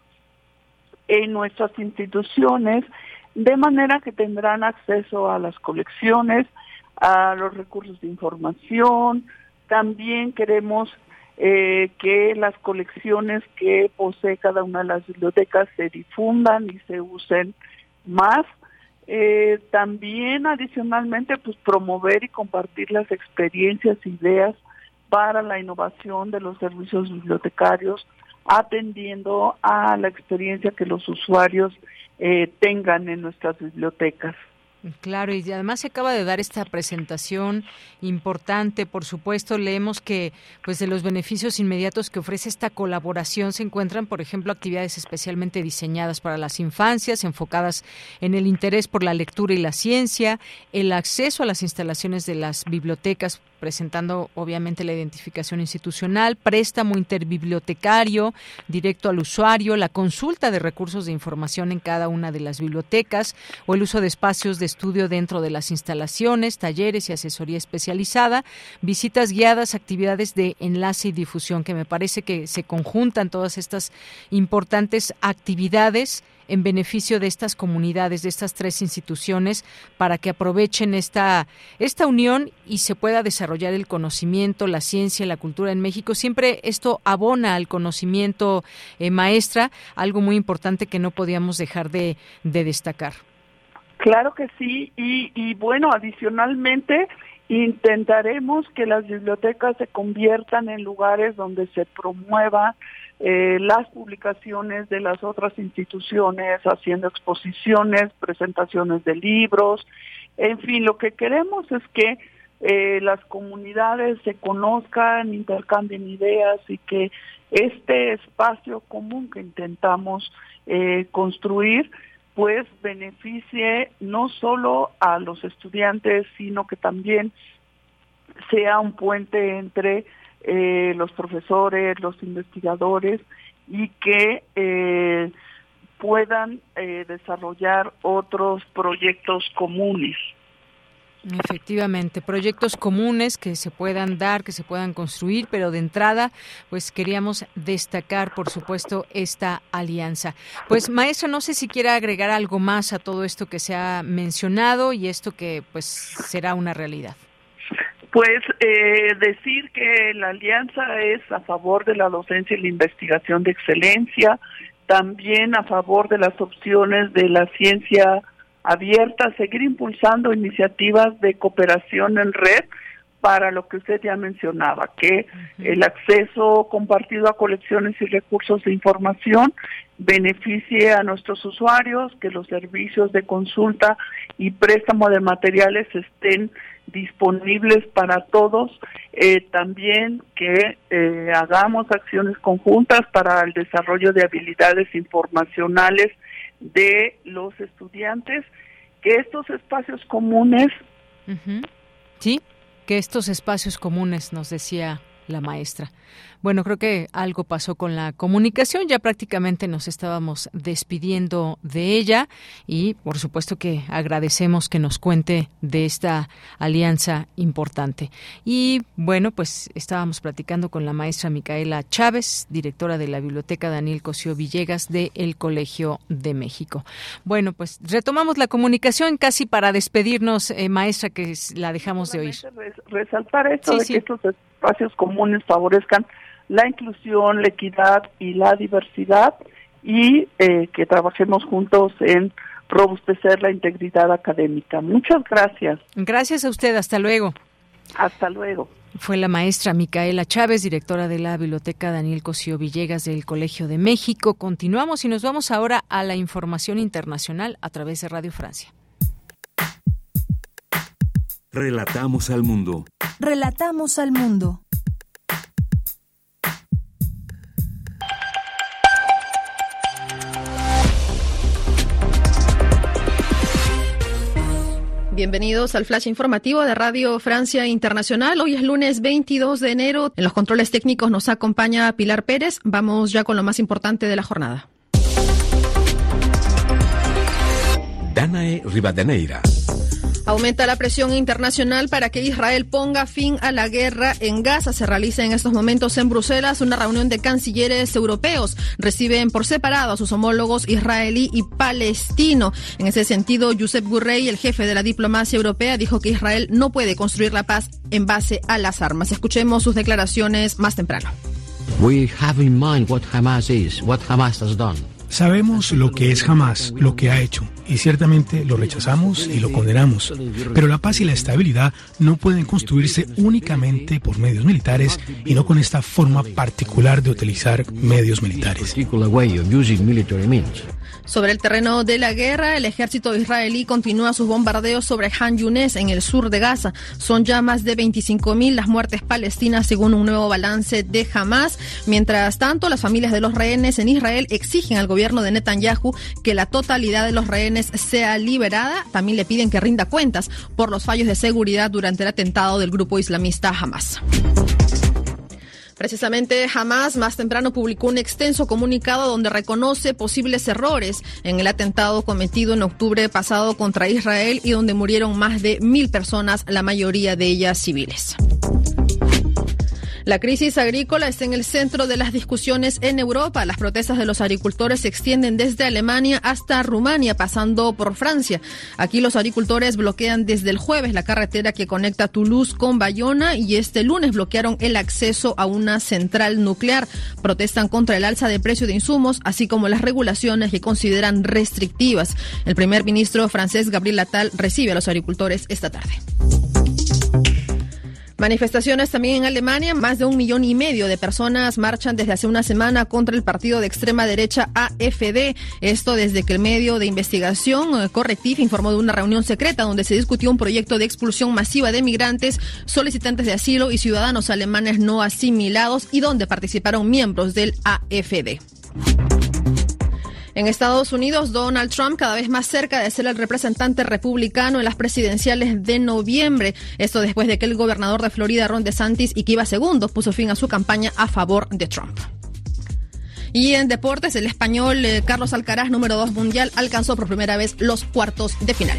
en nuestras instituciones, de manera que tendrán acceso a las colecciones, a los recursos de información. También queremos eh, que las colecciones que posee cada una de las bibliotecas se difundan y se usen más. Eh, también adicionalmente pues promover y compartir las experiencias, ideas para la innovación de los servicios bibliotecarios, atendiendo a la experiencia que los usuarios eh, tengan en nuestras bibliotecas. Claro, y además se acaba de dar esta presentación importante, por supuesto, leemos que pues de los beneficios inmediatos que ofrece esta colaboración se encuentran, por ejemplo, actividades especialmente diseñadas para las infancias, enfocadas en el interés por la lectura y la ciencia, el acceso a las instalaciones de las bibliotecas presentando obviamente la identificación institucional, préstamo interbibliotecario directo al usuario, la consulta de recursos de información en cada una de las bibliotecas o el uso de espacios de estudio dentro de las instalaciones, talleres y asesoría especializada, visitas guiadas, actividades de enlace y difusión, que me parece que se conjuntan todas estas importantes actividades en beneficio de estas comunidades, de estas tres instituciones, para que aprovechen esta, esta unión y se pueda desarrollar el conocimiento, la ciencia, la cultura en México. Siempre esto abona al conocimiento eh, maestra, algo muy importante que no podíamos dejar de, de destacar. Claro que sí, y, y bueno, adicionalmente intentaremos que las bibliotecas se conviertan en lugares donde se promueva eh, las publicaciones de las otras instituciones, haciendo exposiciones, presentaciones de libros, en fin, lo que queremos es que eh, las comunidades se conozcan, intercambien ideas y que este espacio común que intentamos eh, construir pues beneficie no solo a los estudiantes, sino que también sea un puente entre eh, los profesores, los investigadores y que eh, puedan eh, desarrollar otros proyectos comunes. Efectivamente, proyectos comunes que se puedan dar, que se puedan construir, pero de entrada, pues queríamos destacar, por supuesto, esta alianza. Pues maestra, no sé si quiera agregar algo más a todo esto que se ha mencionado y esto que pues será una realidad. Pues eh, decir que la alianza es a favor de la docencia y la investigación de excelencia, también a favor de las opciones de la ciencia abierta, seguir impulsando iniciativas de cooperación en red para lo que usted ya mencionaba, que el acceso compartido a colecciones y recursos de información beneficie a nuestros usuarios, que los servicios de consulta y préstamo de materiales estén disponibles para todos, eh, también que eh, hagamos acciones conjuntas para el desarrollo de habilidades informacionales de los estudiantes, que estos espacios comunes... Sí, que estos espacios comunes, nos decía la maestra. Bueno, creo que algo pasó con la comunicación, ya prácticamente nos estábamos despidiendo de ella y por supuesto que agradecemos que nos cuente de esta alianza importante. Y bueno, pues estábamos platicando con la maestra Micaela Chávez, directora de la Biblioteca Daniel Cosío Villegas de el Colegio de México. Bueno, pues retomamos la comunicación casi para despedirnos, eh, maestra, que la dejamos de oír. Resaltar esto de que estos espacios comunes favorezcan la inclusión, la equidad y la diversidad y eh, que trabajemos juntos en robustecer la integridad académica. Muchas gracias. Gracias a usted. Hasta luego. Hasta luego. Fue la maestra Micaela Chávez, directora de la Biblioteca Daniel Cosío Villegas del Colegio de México. Continuamos y nos vamos ahora a la información internacional a través de Radio Francia. Relatamos al mundo. Relatamos al mundo. Bienvenidos al flash informativo de Radio Francia Internacional. Hoy es lunes 22 de enero. En los controles técnicos nos acompaña Pilar Pérez. Vamos ya con lo más importante de la jornada. Danae Rivadeneira. Aumenta la presión internacional para que Israel ponga fin a la guerra en Gaza. Se realiza en estos momentos en Bruselas una reunión de cancilleres europeos. Reciben por separado a sus homólogos israelí y palestino. En ese sentido, Josep Burrell, el jefe de la diplomacia europea, dijo que Israel no puede construir la paz en base a las armas. Escuchemos sus declaraciones más temprano. We have in mind what Hamas is, what Hamas has done. Sabemos lo que es Hamas, lo que ha hecho, y ciertamente lo rechazamos y lo condenamos. Pero la paz y la estabilidad no pueden construirse únicamente por medios militares y no con esta forma particular de utilizar medios militares. Sobre el terreno de la guerra, el ejército israelí continúa sus bombardeos sobre Han Yunes en el sur de Gaza. Son ya más de 25.000 las muertes palestinas según un nuevo balance de Hamas. Mientras tanto, las familias de los rehenes en Israel exigen al gobierno de Netanyahu que la totalidad de los rehenes sea liberada. También le piden que rinda cuentas por los fallos de seguridad durante el atentado del grupo islamista Hamas. Precisamente Hamas más temprano publicó un extenso comunicado donde reconoce posibles errores en el atentado cometido en octubre pasado contra Israel y donde murieron más de mil personas, la mayoría de ellas civiles. La crisis agrícola está en el centro de las discusiones en Europa. Las protestas de los agricultores se extienden desde Alemania hasta Rumania, pasando por Francia. Aquí los agricultores bloquean desde el jueves la carretera que conecta Toulouse con Bayona y este lunes bloquearon el acceso a una central nuclear. Protestan contra el alza de precio de insumos, así como las regulaciones que consideran restrictivas. El primer ministro francés Gabriel Attal recibe a los agricultores esta tarde. Manifestaciones también en Alemania. Más de un millón y medio de personas marchan desde hace una semana contra el partido de extrema derecha AFD. Esto desde que el medio de investigación eh, Correctif informó de una reunión secreta donde se discutió un proyecto de expulsión masiva de migrantes, solicitantes de asilo y ciudadanos alemanes no asimilados y donde participaron miembros del AFD. En Estados Unidos, Donald Trump cada vez más cerca de ser el representante republicano en las presidenciales de noviembre. Esto después de que el gobernador de Florida, Ron DeSantis, y que iba segundo, puso fin a su campaña a favor de Trump. Y en deportes, el español eh, Carlos Alcaraz, número 2 mundial, alcanzó por primera vez los cuartos de final.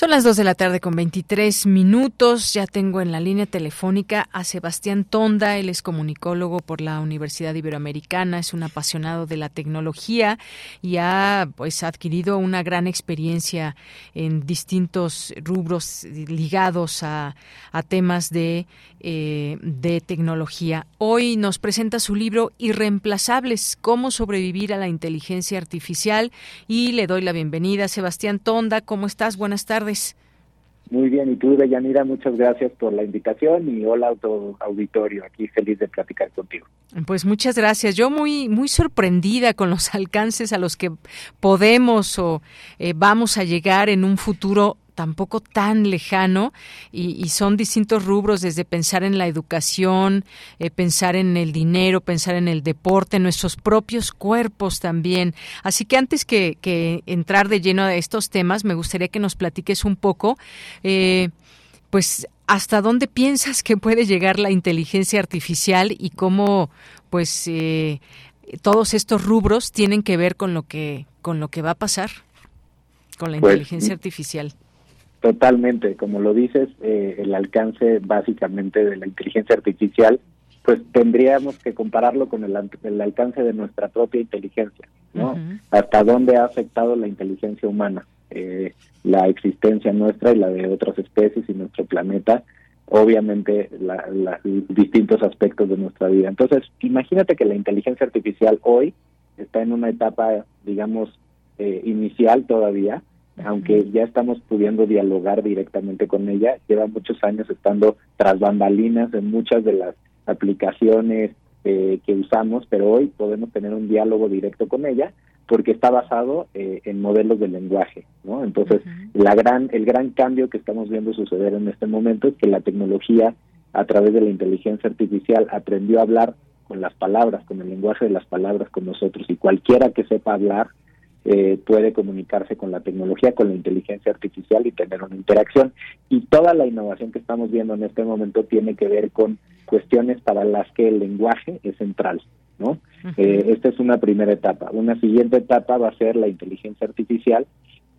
Son las 2 de la tarde con 23 minutos. Ya tengo en la línea telefónica a Sebastián Tonda. Él es comunicólogo por la Universidad Iberoamericana. Es un apasionado de la tecnología y ha pues adquirido una gran experiencia en distintos rubros ligados a, a temas de, eh, de tecnología. Hoy nos presenta su libro Irreemplazables, cómo sobrevivir a la inteligencia artificial y le doy la bienvenida. Sebastián Tonda, ¿cómo estás? Buenas tardes. Muy bien, y tú, Deyanira, muchas gracias por la invitación y hola auditorio, aquí feliz de platicar contigo. Pues muchas gracias. Yo muy muy sorprendida con los alcances a los que podemos o eh, vamos a llegar en un futuro tampoco tan lejano y, son distintos rubros desde pensar en la educación, eh, pensar en el dinero, pensar en el deporte, nuestros propios cuerpos también. Así que antes que, entrar de lleno a estos temas, me gustaría que nos platiques un poco, eh, pues, hasta dónde piensas que puede llegar la inteligencia artificial y cómo, pues, eh, todos estos rubros tienen que ver con lo que con lo que va a pasar con la pues, inteligencia artificial. Totalmente, como lo dices, eh, el alcance básicamente de la inteligencia artificial, pues tendríamos que compararlo con el, alcance de nuestra propia inteligencia, ¿no? Hasta dónde ha afectado la inteligencia humana, eh, la existencia nuestra y la de otras especies y nuestro planeta, obviamente los distintos aspectos de nuestra vida. Entonces, imagínate que la inteligencia artificial hoy está en una etapa, digamos, eh, inicial todavía, aunque ya estamos pudiendo dialogar directamente con ella, lleva muchos años estando tras bambalinas en muchas de las aplicaciones eh, que usamos, pero hoy podemos tener un diálogo directo con ella porque está basado eh, en modelos de lenguaje, ¿no? Entonces, la gran, el gran cambio que estamos viendo suceder en este momento es que la tecnología, a través de la inteligencia artificial, aprendió a hablar con las palabras, con el lenguaje de las palabras con nosotros, y cualquiera que sepa hablar eh, puede comunicarse con la tecnología, con la inteligencia artificial y tener una interacción. Y toda la innovación que estamos viendo en este momento tiene que ver con cuestiones para las que el lenguaje es central. ¿no? Eh, esta es una primera etapa. Una siguiente etapa va a ser la inteligencia artificial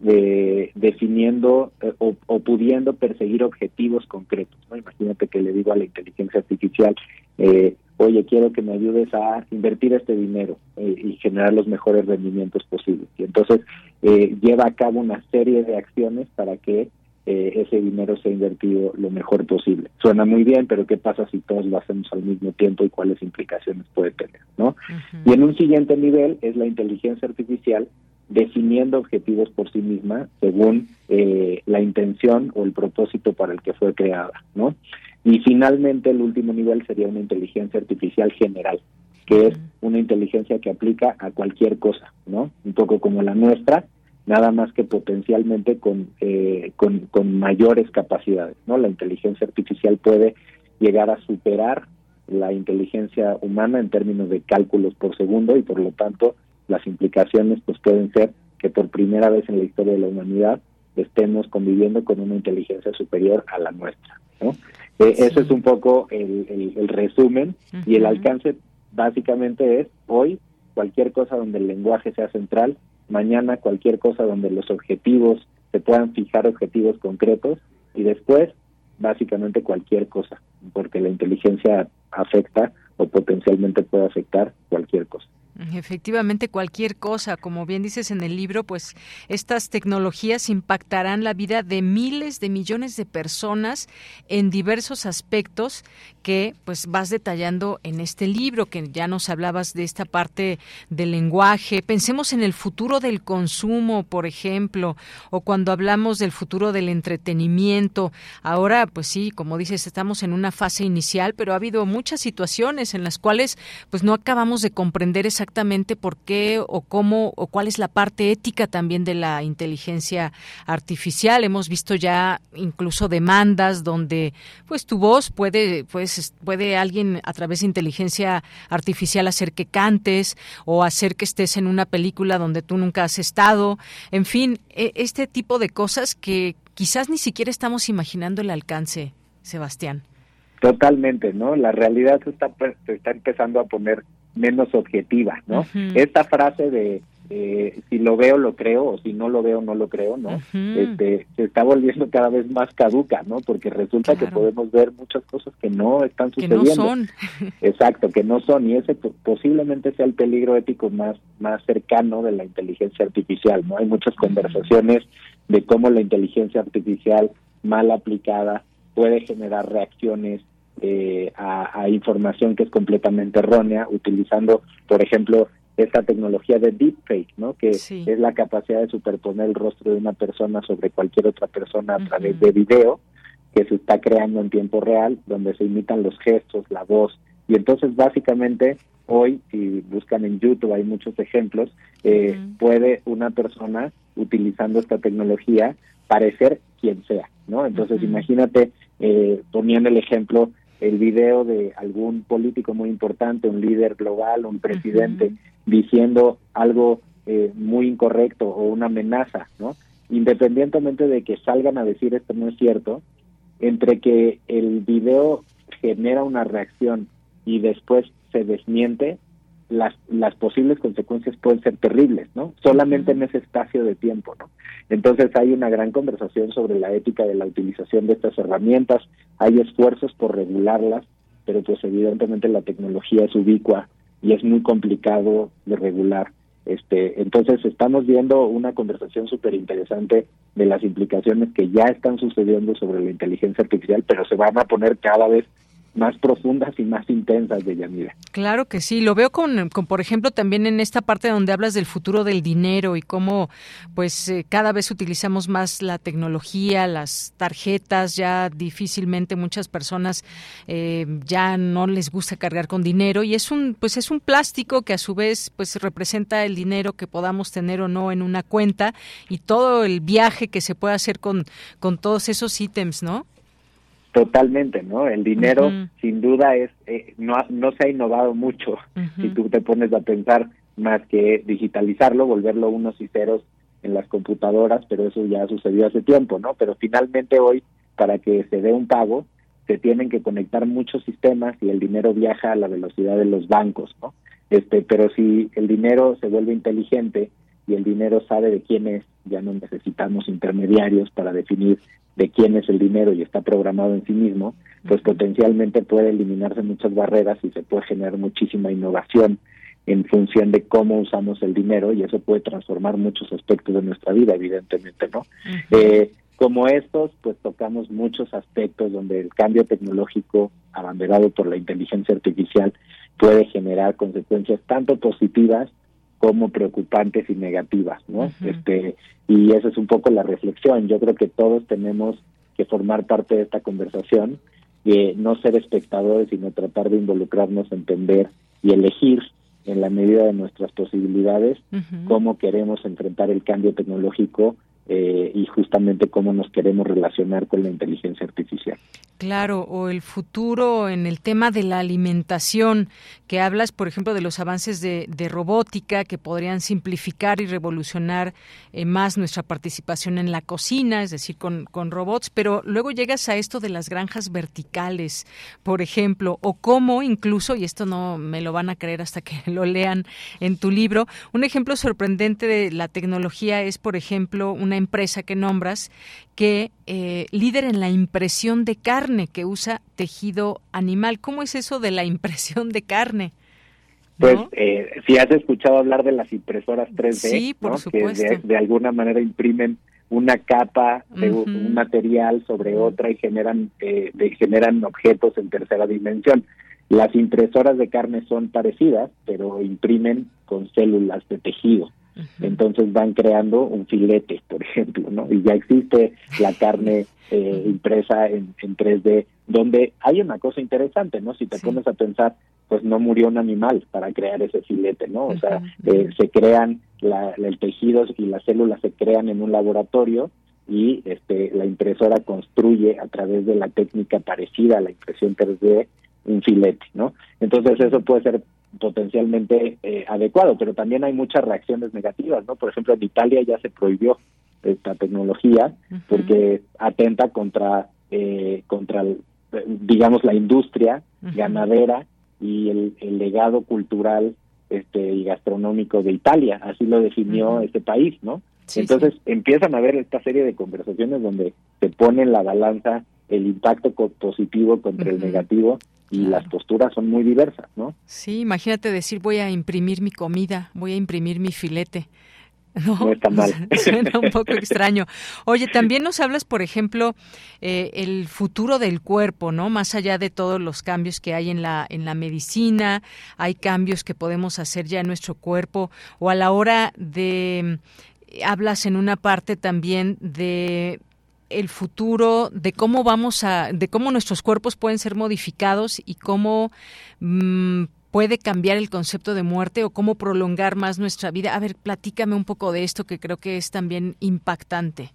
de, definiendo eh, o, o, pudiendo perseguir objetivos concretos. ¿no? Imagínate que le digo a la inteligencia artificial, eh, oye, quiero que me ayudes a invertir este dinero eh, y generar los mejores rendimientos posibles. Y entonces eh, lleva a cabo una serie de acciones para que eh, ese dinero sea invertido lo mejor posible. Suena muy bien, pero ¿qué pasa si todos lo hacemos al mismo tiempo y cuáles implicaciones puede tener? ¿no? Y en un siguiente nivel es la inteligencia artificial definiendo objetivos por sí misma según la intención o el propósito para el que fue creada, ¿no? Y finalmente el último nivel sería una inteligencia artificial general, que es una inteligencia que aplica a cualquier cosa, ¿no? Un poco como la nuestra, nada más que potencialmente con, eh, con, con mayores capacidades, ¿no? La inteligencia artificial puede llegar a superar la inteligencia humana en términos de cálculos por segundo y por lo tanto las implicaciones pues pueden ser que por primera vez en la historia de la humanidad estemos conviviendo con una inteligencia superior a la nuestra. ¿no? Eh, Ese es un poco el, el, resumen y el alcance básicamente es hoy cualquier cosa donde el lenguaje sea central, mañana cualquier cosa donde los objetivos se puedan fijar objetivos concretos y después básicamente cualquier cosa, porque la inteligencia afecta o potencialmente puede afectar cualquier cosa. Efectivamente, cualquier cosa, como bien dices en el libro, pues estas tecnologías impactarán la vida de miles de millones de personas en diversos aspectos que pues vas detallando en este libro, que ya nos hablabas de esta parte del lenguaje. Pensemos en el futuro del consumo, por ejemplo, o cuando hablamos del futuro del entretenimiento. Ahora, pues sí, como dices, estamos en una fase inicial, pero ha habido muchas situaciones en las cuales pues no acabamos de comprender exactamente exactamente por qué o cómo o cuál es la parte ética también de la inteligencia artificial. Hemos visto ya incluso demandas donde pues tu voz puede pues puede alguien a través de inteligencia artificial hacer que cantes o hacer que estés en una película donde tú nunca has estado. En fin, e, este tipo de cosas que quizás ni siquiera estamos imaginando el alcance, Sebastián. Totalmente, ¿no? La realidad se está, se está empezando a poner menos objetiva, ¿no? Esta frase de eh, si lo veo lo creo o si no lo veo no lo creo, ¿no? Este se está volviendo cada vez más caduca, ¿no? Porque resulta que podemos ver muchas cosas que no están sucediendo. Que no son. Exacto, que no son y ese posiblemente sea el peligro ético más más cercano de la inteligencia artificial, ¿no? Hay muchas conversaciones de cómo la inteligencia artificial mal aplicada puede generar reacciones eh, a, a, información que es completamente errónea, utilizando, por ejemplo, esta tecnología de deepfake, ¿no? Que es la capacidad de superponer el rostro de una persona sobre cualquier otra persona a través de video que se está creando en tiempo real, donde se imitan los gestos, la voz. Y entonces, básicamente, hoy, si buscan en YouTube, hay muchos ejemplos, eh, puede una persona, utilizando esta tecnología, parecer quien sea, ¿no? Entonces, imagínate, eh, poniendo el ejemplo el video de algún político muy importante, un líder global, un presidente, diciendo algo eh, muy incorrecto o una amenaza, ¿no? Independientemente de que salgan a decir esto no es cierto, entre que el video genera una reacción y después se desmiente, las, las posibles consecuencias pueden ser terribles, ¿no? Solamente en ese espacio de tiempo, ¿no? Entonces hay una gran conversación sobre la ética de la utilización de estas herramientas, hay esfuerzos por regularlas, pero pues evidentemente la tecnología es ubicua y es muy complicado de regular. Este, entonces estamos viendo una conversación súper interesante de las implicaciones que ya están sucediendo sobre la inteligencia artificial, pero se van a poner cada vez más profundas y más intensas de Yanira. Claro que sí, lo veo con, con, por ejemplo, también en esta parte donde hablas del futuro del dinero y cómo, pues, eh, cada vez utilizamos más la tecnología, las tarjetas, ya difícilmente muchas personas eh, ya no les gusta cargar con dinero y es un, pues, es un plástico que a su vez, pues, representa el dinero que podamos tener o no en una cuenta y todo el viaje que se puede hacer con, con todos esos ítems, ¿no? Totalmente, ¿no? El dinero, sin duda, es eh, no, no se ha innovado mucho. Si tú te pones a pensar más que digitalizarlo, volverlo unos y ceros en las computadoras, pero eso ya sucedió hace tiempo, ¿no? Pero finalmente hoy, para que se dé un pago, se tienen que conectar muchos sistemas y el dinero viaja a la velocidad de los bancos, ¿no? Este, pero si el dinero se vuelve inteligente y el dinero sabe de quién es, ya no necesitamos intermediarios para definir de quién es el dinero y está programado en sí mismo, pues potencialmente puede eliminarse muchas barreras y se puede generar muchísima innovación en función de cómo usamos el dinero y eso puede transformar muchos aspectos de nuestra vida, evidentemente, ¿no? eh, como estos, pues tocamos muchos aspectos donde el cambio tecnológico abanderado por la inteligencia artificial puede generar consecuencias tanto positivas como preocupantes y negativas, ¿no? Este y esa es un poco la reflexión. Yo creo que todos tenemos que formar parte de esta conversación, de no ser espectadores, sino tratar de involucrarnos, entender y elegir en la medida de nuestras posibilidades cómo queremos enfrentar el cambio tecnológico eh, y justamente cómo nos queremos relacionar con la inteligencia artificial. Claro, o el futuro en el tema de la alimentación, que hablas, por ejemplo, de los avances de, robótica que podrían simplificar y revolucionar eh, más nuestra participación en la cocina, es decir, con, con, robots, pero luego llegas a esto de las granjas verticales, por ejemplo, o cómo incluso, y esto no me lo van a creer hasta que lo lean en tu libro, un ejemplo sorprendente de la tecnología es, por ejemplo, una empresa que nombras que eh, líder en la impresión de carne, que usa tejido animal. ¿Cómo es eso de la impresión de carne? Pues eh, si has escuchado hablar de las impresoras 3D, que de, alguna manera imprimen una capa de un material sobre otra y generan eh, generan objetos en tercera dimensión. Las impresoras de carne son parecidas, pero imprimen con células de tejido. Entonces van creando un filete, por ejemplo, ¿no? Y ya existe la carne eh, impresa en, en 3D, donde hay una cosa interesante, ¿no? Si te pones a pensar, pues no murió un animal para crear ese filete, ¿no? O sea, eh, se crean la, el tejido y las células se crean en un laboratorio y este, la impresora construye a través de la técnica parecida a la impresión 3D un filete, ¿no? Entonces eso puede ser potencialmente eh, adecuado, pero también hay muchas reacciones negativas, ¿no? Por ejemplo, en Italia ya se prohibió esta tecnología porque atenta contra eh, contra digamos la industria ganadera y el, legado cultural este y gastronómico de Italia. Así lo definió este país no entonces empiezan a haber esta serie de conversaciones donde se pone en la balanza el impacto positivo contra el negativo y las posturas son muy diversas, ¿no? Sí, imagínate decir voy a imprimir mi comida, voy a imprimir mi filete. No, está mal. Suena un poco extraño. Oye, también nos hablas, por ejemplo, eh, el futuro del cuerpo, ¿no? Más allá de todos los cambios que hay en la en la medicina, hay cambios que podemos hacer ya en nuestro cuerpo o a la hora de hablas en una parte también de el futuro, de cómo vamos a, de cómo nuestros cuerpos pueden ser modificados y cómo mm, puede cambiar el concepto de muerte o cómo prolongar más nuestra vida. A ver, platícame un poco de esto que creo que es también impactante.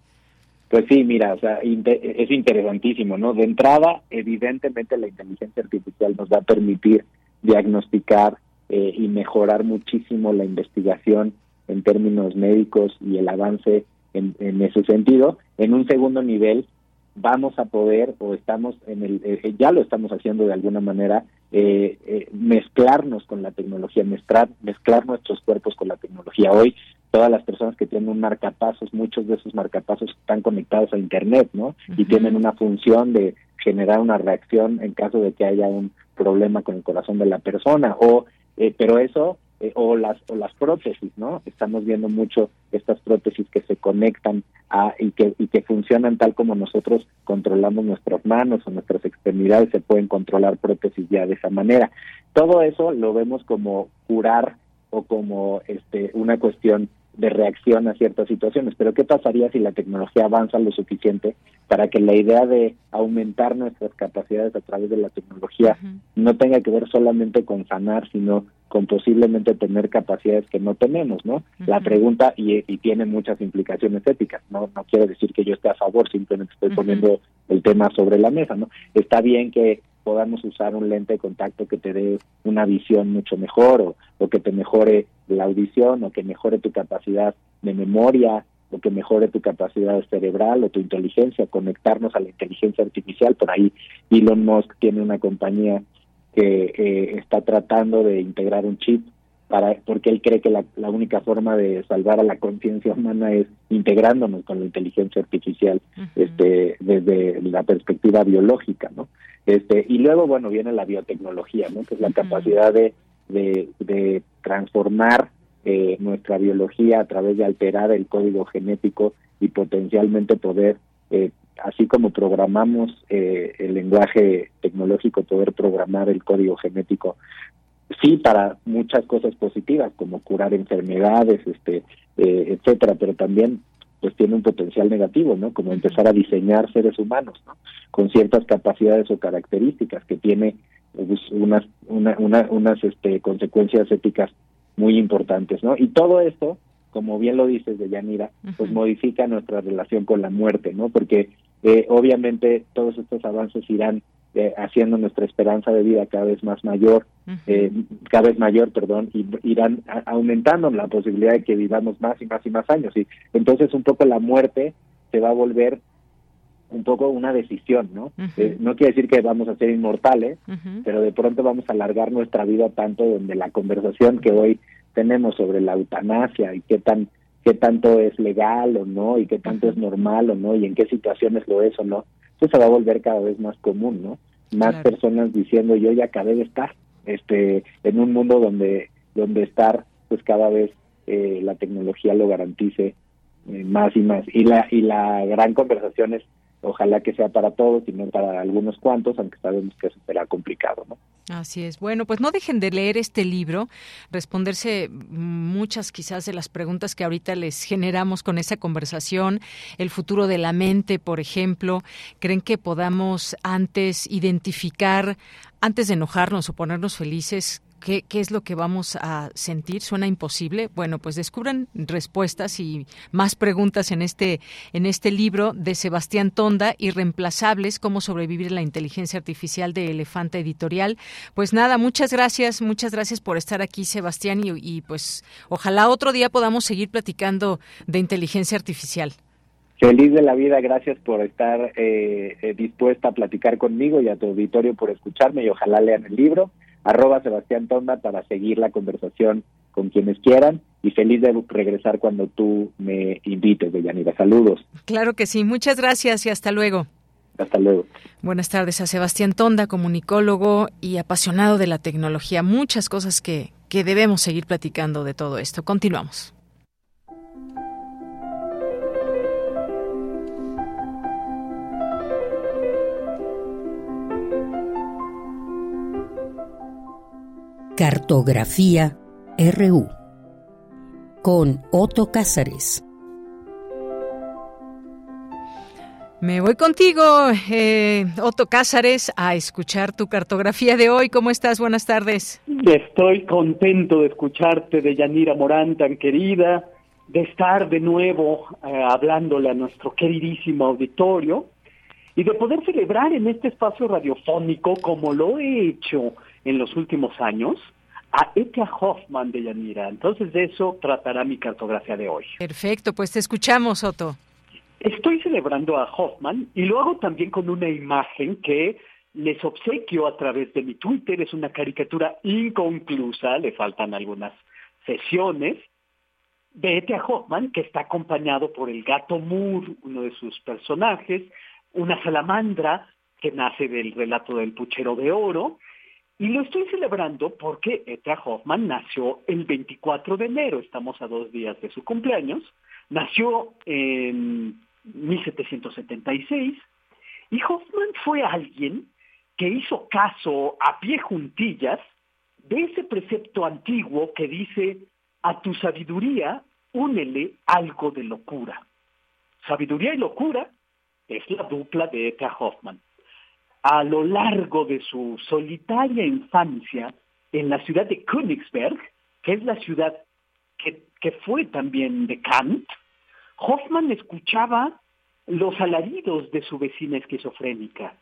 Pues sí, mira, o sea, es interesantísimo, ¿no? De entrada, evidentemente la inteligencia artificial nos va a permitir diagnosticar eh, y mejorar muchísimo la investigación en términos médicos y el avance en, ese sentido. En un segundo nivel, vamos a poder o estamos en el eh, ya lo estamos haciendo de alguna manera eh, eh, mezclarnos con la tecnología mezclar mezclar nuestros cuerpos con la tecnología hoy todas las personas que tienen un marcapasos muchos de esos marcapasos están conectados a internet no y tienen una función de generar una reacción en caso de que haya un problema con el corazón de la persona o pero eso eh, o las o las prótesis, ¿no? Estamos viendo mucho estas prótesis que se conectan a y que y que funcionan tal como nosotros controlamos nuestras manos o nuestras extremidades, se pueden controlar prótesis ya de esa manera. Todo eso lo vemos como curar o como este una cuestión de reacción a ciertas situaciones. Pero ¿qué pasaría si la tecnología avanza lo suficiente para que la idea de aumentar nuestras capacidades a través de la tecnología no tenga que ver solamente con sanar, sino con posiblemente tener capacidades que no tenemos, ¿no? La pregunta, y, tiene muchas implicaciones éticas, ¿no? No quiero decir que yo esté a favor, simplemente estoy poniendo el tema sobre la mesa, ¿no? Está bien que podamos usar un lente de contacto que te dé una visión mucho mejor o, que te mejore la audición o que mejore tu capacidad de memoria o que mejore tu capacidad cerebral o tu inteligencia, conectarnos a la inteligencia artificial. Por ahí Elon Musk tiene una compañía que eh, está tratando de integrar un chip para porque él cree que la, única forma de salvar a la conciencia humana es integrándonos con la inteligencia artificial este desde la perspectiva biológica no este y luego bueno viene la biotecnología no que es la capacidad de, de, transformar eh, nuestra biología a través de alterar el código genético y potencialmente poder eh, así como programamos eh, el lenguaje tecnológico, poder programar el código genético, sí para muchas cosas positivas, como curar enfermedades, este, eh, etcétera, pero también pues tiene un potencial negativo, ¿no? Como empezar a diseñar seres humanos, ¿no? Con ciertas capacidades o características que tiene pues, unas una, unas este, consecuencias éticas muy importantes, ¿no? Y todo esto como bien lo dices de Yanira, pues modifica nuestra relación con la muerte, ¿no? Porque eh, obviamente todos estos avances irán eh, haciendo nuestra esperanza de vida cada vez más mayor, eh, cada vez mayor, perdón, y irán aumentando la posibilidad de que vivamos más y más y más años. Y entonces un poco la muerte se va a volver un poco una decisión, ¿no? no quiere decir que vamos a ser inmortales, pero de pronto vamos a alargar nuestra vida tanto donde la conversación que hoy tenemos sobre la eutanasia y qué tan qué tanto es legal o no y qué tanto es normal o no y en qué situaciones lo es o no, eso se va a volver cada vez más común, ¿no? Más personas diciendo yo ya acabé de estar, este, en un mundo donde donde estar pues cada vez eh, la tecnología lo garantice eh, más y más y la y la gran conversación es ojalá que sea para todos y no para algunos cuantos, aunque sabemos que eso será complicado, ¿no? Así es. Bueno, pues no dejen de leer este libro, responderse muchas quizás de las preguntas que ahorita les generamos con esa conversación, el futuro de la mente, por ejemplo. ¿Creen que podamos antes identificar, antes de enojarnos o ponernos felices, ¿Qué, es lo que vamos a sentir? ¿Suena imposible? Bueno, pues descubran respuestas y más preguntas en este, en este libro de Sebastián Tonda, Irreemplazables, cómo sobrevivir la inteligencia artificial de Elefante Editorial. Pues nada, muchas gracias, muchas gracias por estar aquí, Sebastián, y, y pues ojalá otro día podamos seguir platicando de inteligencia artificial. Feliz de la vida, gracias por estar eh, eh, dispuesta a platicar conmigo y a tu auditorio por escucharme y ojalá lean el libro. Arroba Sebastián Tonda para seguir la conversación con quienes quieran y feliz de regresar cuando tú me invites, Deyanira. Saludos. Claro que sí, muchas gracias y hasta luego. Hasta luego. Buenas tardes a Sebastián Tonda, comunicólogo y apasionado de la tecnología. Muchas cosas que, que debemos seguir platicando de todo esto. Continuamos. Cartografía RU con Otto Cázares. Me voy contigo, eh, Otto Cázares, a escuchar tu cartografía de hoy. ¿Cómo estás? Buenas tardes. Estoy contento de escucharte, de Yanira Morán, tan querida, de estar de nuevo eh, hablándole a nuestro queridísimo auditorio y de poder celebrar en este espacio radiofónico, como lo he hecho en los últimos años, a Etia Hoffman de Yanira. Entonces de eso tratará mi cartografía de hoy. Perfecto, pues te escuchamos, Otto. Estoy celebrando a Hoffman y lo hago también con una imagen que les obsequio a través de mi Twitter. Es una caricatura inconclusa, le faltan algunas sesiones, de Etia Hoffman, que está acompañado por el gato Moore, uno de sus personajes, una salamandra que nace del relato del puchero de oro, y lo estoy celebrando porque Etia Hoffman nació el 24 de enero, estamos a dos días de su cumpleaños, nació en 1776, y Hoffman fue alguien que hizo caso a pie juntillas de ese precepto antiguo que dice, a tu sabiduría únele algo de locura. Sabiduría y locura es la dupla de Eta Hoffman. A lo largo de su solitaria infancia en la ciudad de Königsberg, que es la ciudad que, fue también de Kant, Hoffman escuchaba los alaridos de su vecina esquizofrénica.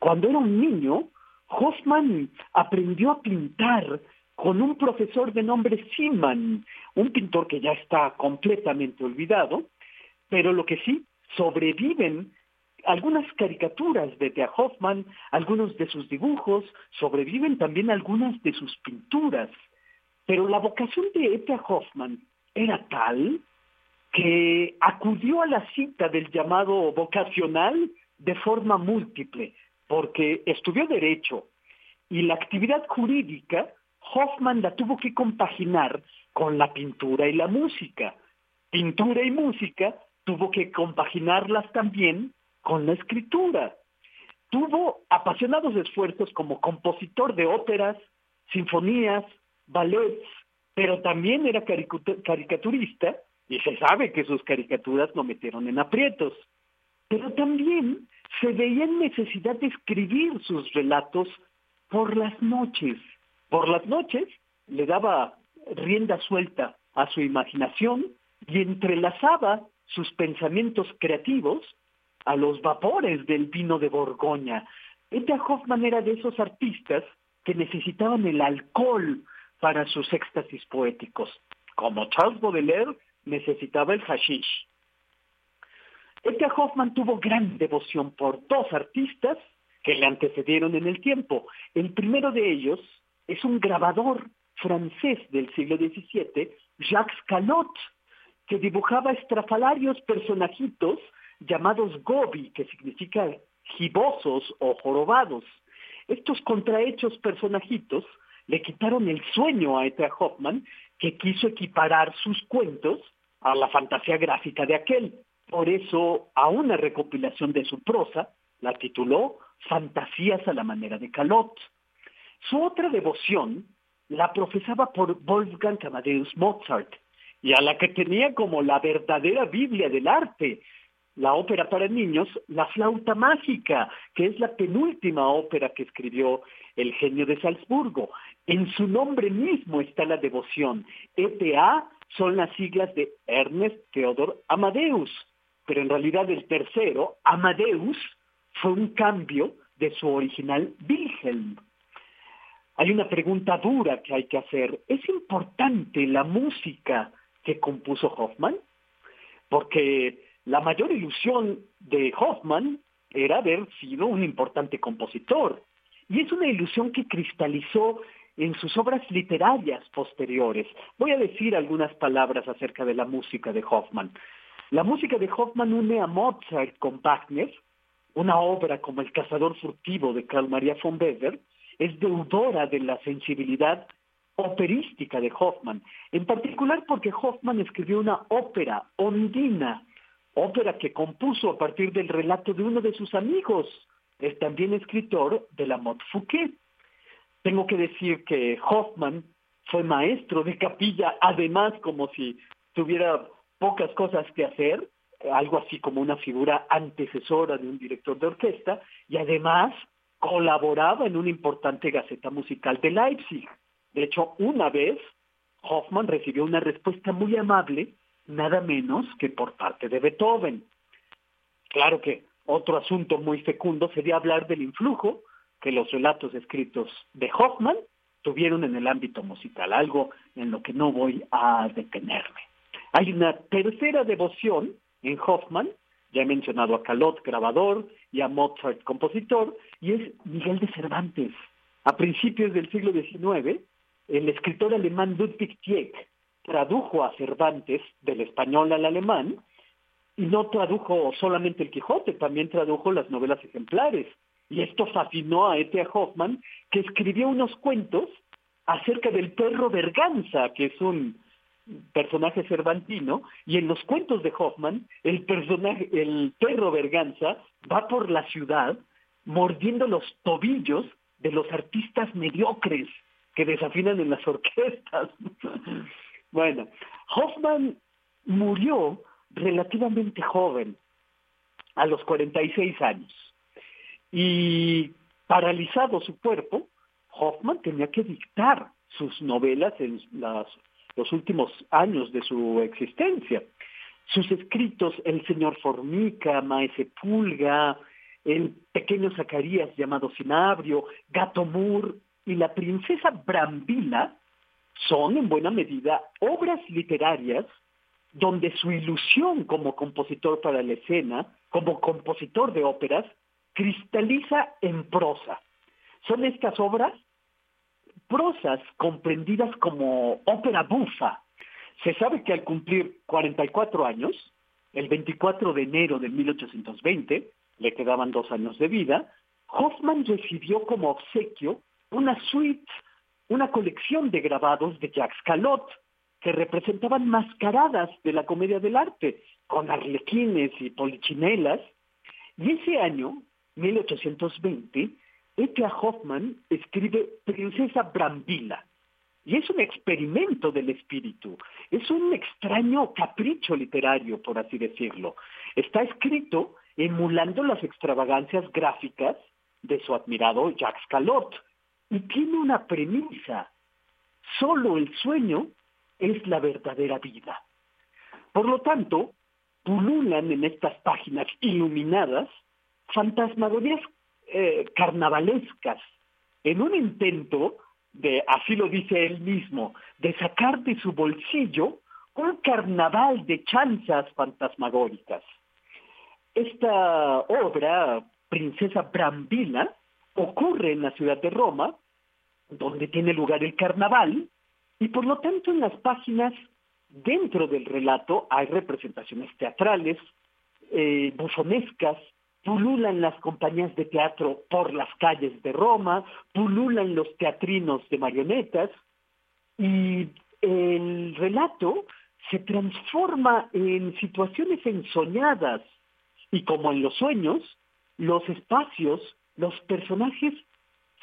Cuando era un niño, Hoffman aprendió a pintar con un profesor de nombre Simon, un pintor que ya está completamente olvidado, pero lo que sí sobreviven algunas caricaturas de Thea Hoffman, algunos de sus dibujos, sobreviven también algunas de sus pinturas. Pero la vocación de Thea Hoffman era tal que acudió a la cita del llamado vocacional de forma múltiple, porque estudió derecho y la actividad jurídica, Hoffman la tuvo que compaginar con la pintura y la música. Pintura y música tuvo que compaginarlas también con la escritura. Tuvo apasionados esfuerzos como compositor de óperas, sinfonías, ballets, pero también era caricaturista y se sabe que sus caricaturas lo metieron en aprietos. Pero también se veía en necesidad de escribir sus relatos por las noches. Por las noches le daba rienda suelta a su imaginación y entrelazaba sus pensamientos creativos a los vapores del vino de Borgoña. Edgar Hoffman era de esos artistas que necesitaban el alcohol para sus éxtasis poéticos, como Charles Baudelaire necesitaba el hashish. Edgar Hoffman tuvo gran devoción por dos artistas que le antecedieron en el tiempo. El primero de ellos es un grabador francés del siglo XVII, Jacques Callot, que dibujaba estrafalarios personajitos llamados gobi, que significa gibosos o jorobados. Estos contrahechos personajitos le quitaron el sueño a Edgar Hoffman, que quiso equiparar sus cuentos a la fantasía gráfica de aquel. Por eso, a una recopilación de su prosa la tituló Fantasías a la manera de Calot. Su otra devoción la profesaba por Wolfgang Amadeus Mozart, y a la que tenía como la verdadera Biblia del arte, la ópera para niños, La flauta mágica, que es la penúltima ópera que escribió el genio de Salzburgo. En su nombre mismo está la devoción. ETA son las siglas de Ernest Theodor Amadeus, pero en realidad el tercero, Amadeus, fue un cambio de su original Wilhelm. Hay una pregunta dura que hay que hacer. ¿Es importante la música que compuso Hoffman? Porque la mayor ilusión de Hoffman era haber sido un importante compositor. Y es una ilusión que cristalizó en sus obras literarias posteriores. Voy a decir algunas palabras acerca de la música de Hoffman. La música de Hoffman une a Mozart con Wagner, una obra como El cazador furtivo de Carl Maria von Weber, es deudora de la sensibilidad operística de Hoffman, en particular porque Hoffman escribió una ópera, Ondina, ópera que compuso a partir del relato de uno de sus amigos, el también escritor de la Motte Fouquet. Tengo que decir que Hoffman fue maestro de capilla, además como si tuviera pocas cosas que hacer, algo así como una figura antecesora de un director de orquesta, y además colaboraba en una importante gaceta musical de Leipzig. De hecho, una vez Hoffman recibió una respuesta muy amable, nada menos que por parte de Beethoven. Claro que otro asunto muy fecundo sería hablar del influjo que los relatos escritos de Hoffman tuvieron en el ámbito musical, algo en lo que no voy a detenerme. Hay una tercera devoción en Hoffman, ya he mencionado a Calot, grabador, y a Mozart, compositor, y es Miguel de Cervantes. A principios del siglo XIX, el escritor alemán Ludwig Tieck tradujo a Cervantes del español al alemán y no tradujo solamente el Quijote, también tradujo las novelas ejemplares. Y esto fascinó a E.T. Hoffman, que escribió unos cuentos acerca del perro Berganza, que es un personaje cervantino, y en los cuentos de Hoffman, el personaje, el perro Berganza va por la ciudad mordiendo los tobillos de los artistas mediocres que desafinan en las orquestas. bueno, Hoffman murió relativamente joven, a los 46 años, y paralizado su cuerpo, Hoffman tenía que dictar sus novelas en los últimos años de su existencia. Sus escritos, El señor Formica, Maese Pulga, El pequeño Zacarías llamado Sinabrio, Gato Mur y La princesa Brambila son en buena medida obras literarias donde su ilusión como compositor para la escena, como compositor de óperas, cristaliza en prosa. Son estas obras prosas comprendidas como ópera bufa. Se sabe que al cumplir 44 años, el 24 de enero de 1820, le quedaban dos años de vida, Hoffman recibió como obsequio una suite, una colección de grabados de Jacques Calot, que representaban mascaradas de la comedia del arte, con arlequines y polichinelas. Y ese año, 1820, E.T.A. Hoffman escribe Princesa Brambila. Y es un experimento del espíritu, es un extraño capricho literario, por así decirlo. Está escrito emulando las extravagancias gráficas de su admirado Jacques Calot, y tiene una premisa. Solo el sueño es la verdadera vida. Por lo tanto, pululan en estas páginas iluminadas fantasmagorías eh, carnavalescas, en un intento de, así lo dice él mismo, de sacar de su bolsillo un carnaval de chanzas fantasmagóricas. Esta obra, Princesa Brambila, ocurre en la ciudad de Roma donde tiene lugar el carnaval, y por lo tanto en las páginas dentro del relato hay representaciones teatrales, eh, bufonescas, pululan las compañías de teatro por las calles de Roma, pululan los teatrinos de marionetas, y el relato se transforma en situaciones ensoñadas, y como en los sueños, los espacios, los personajes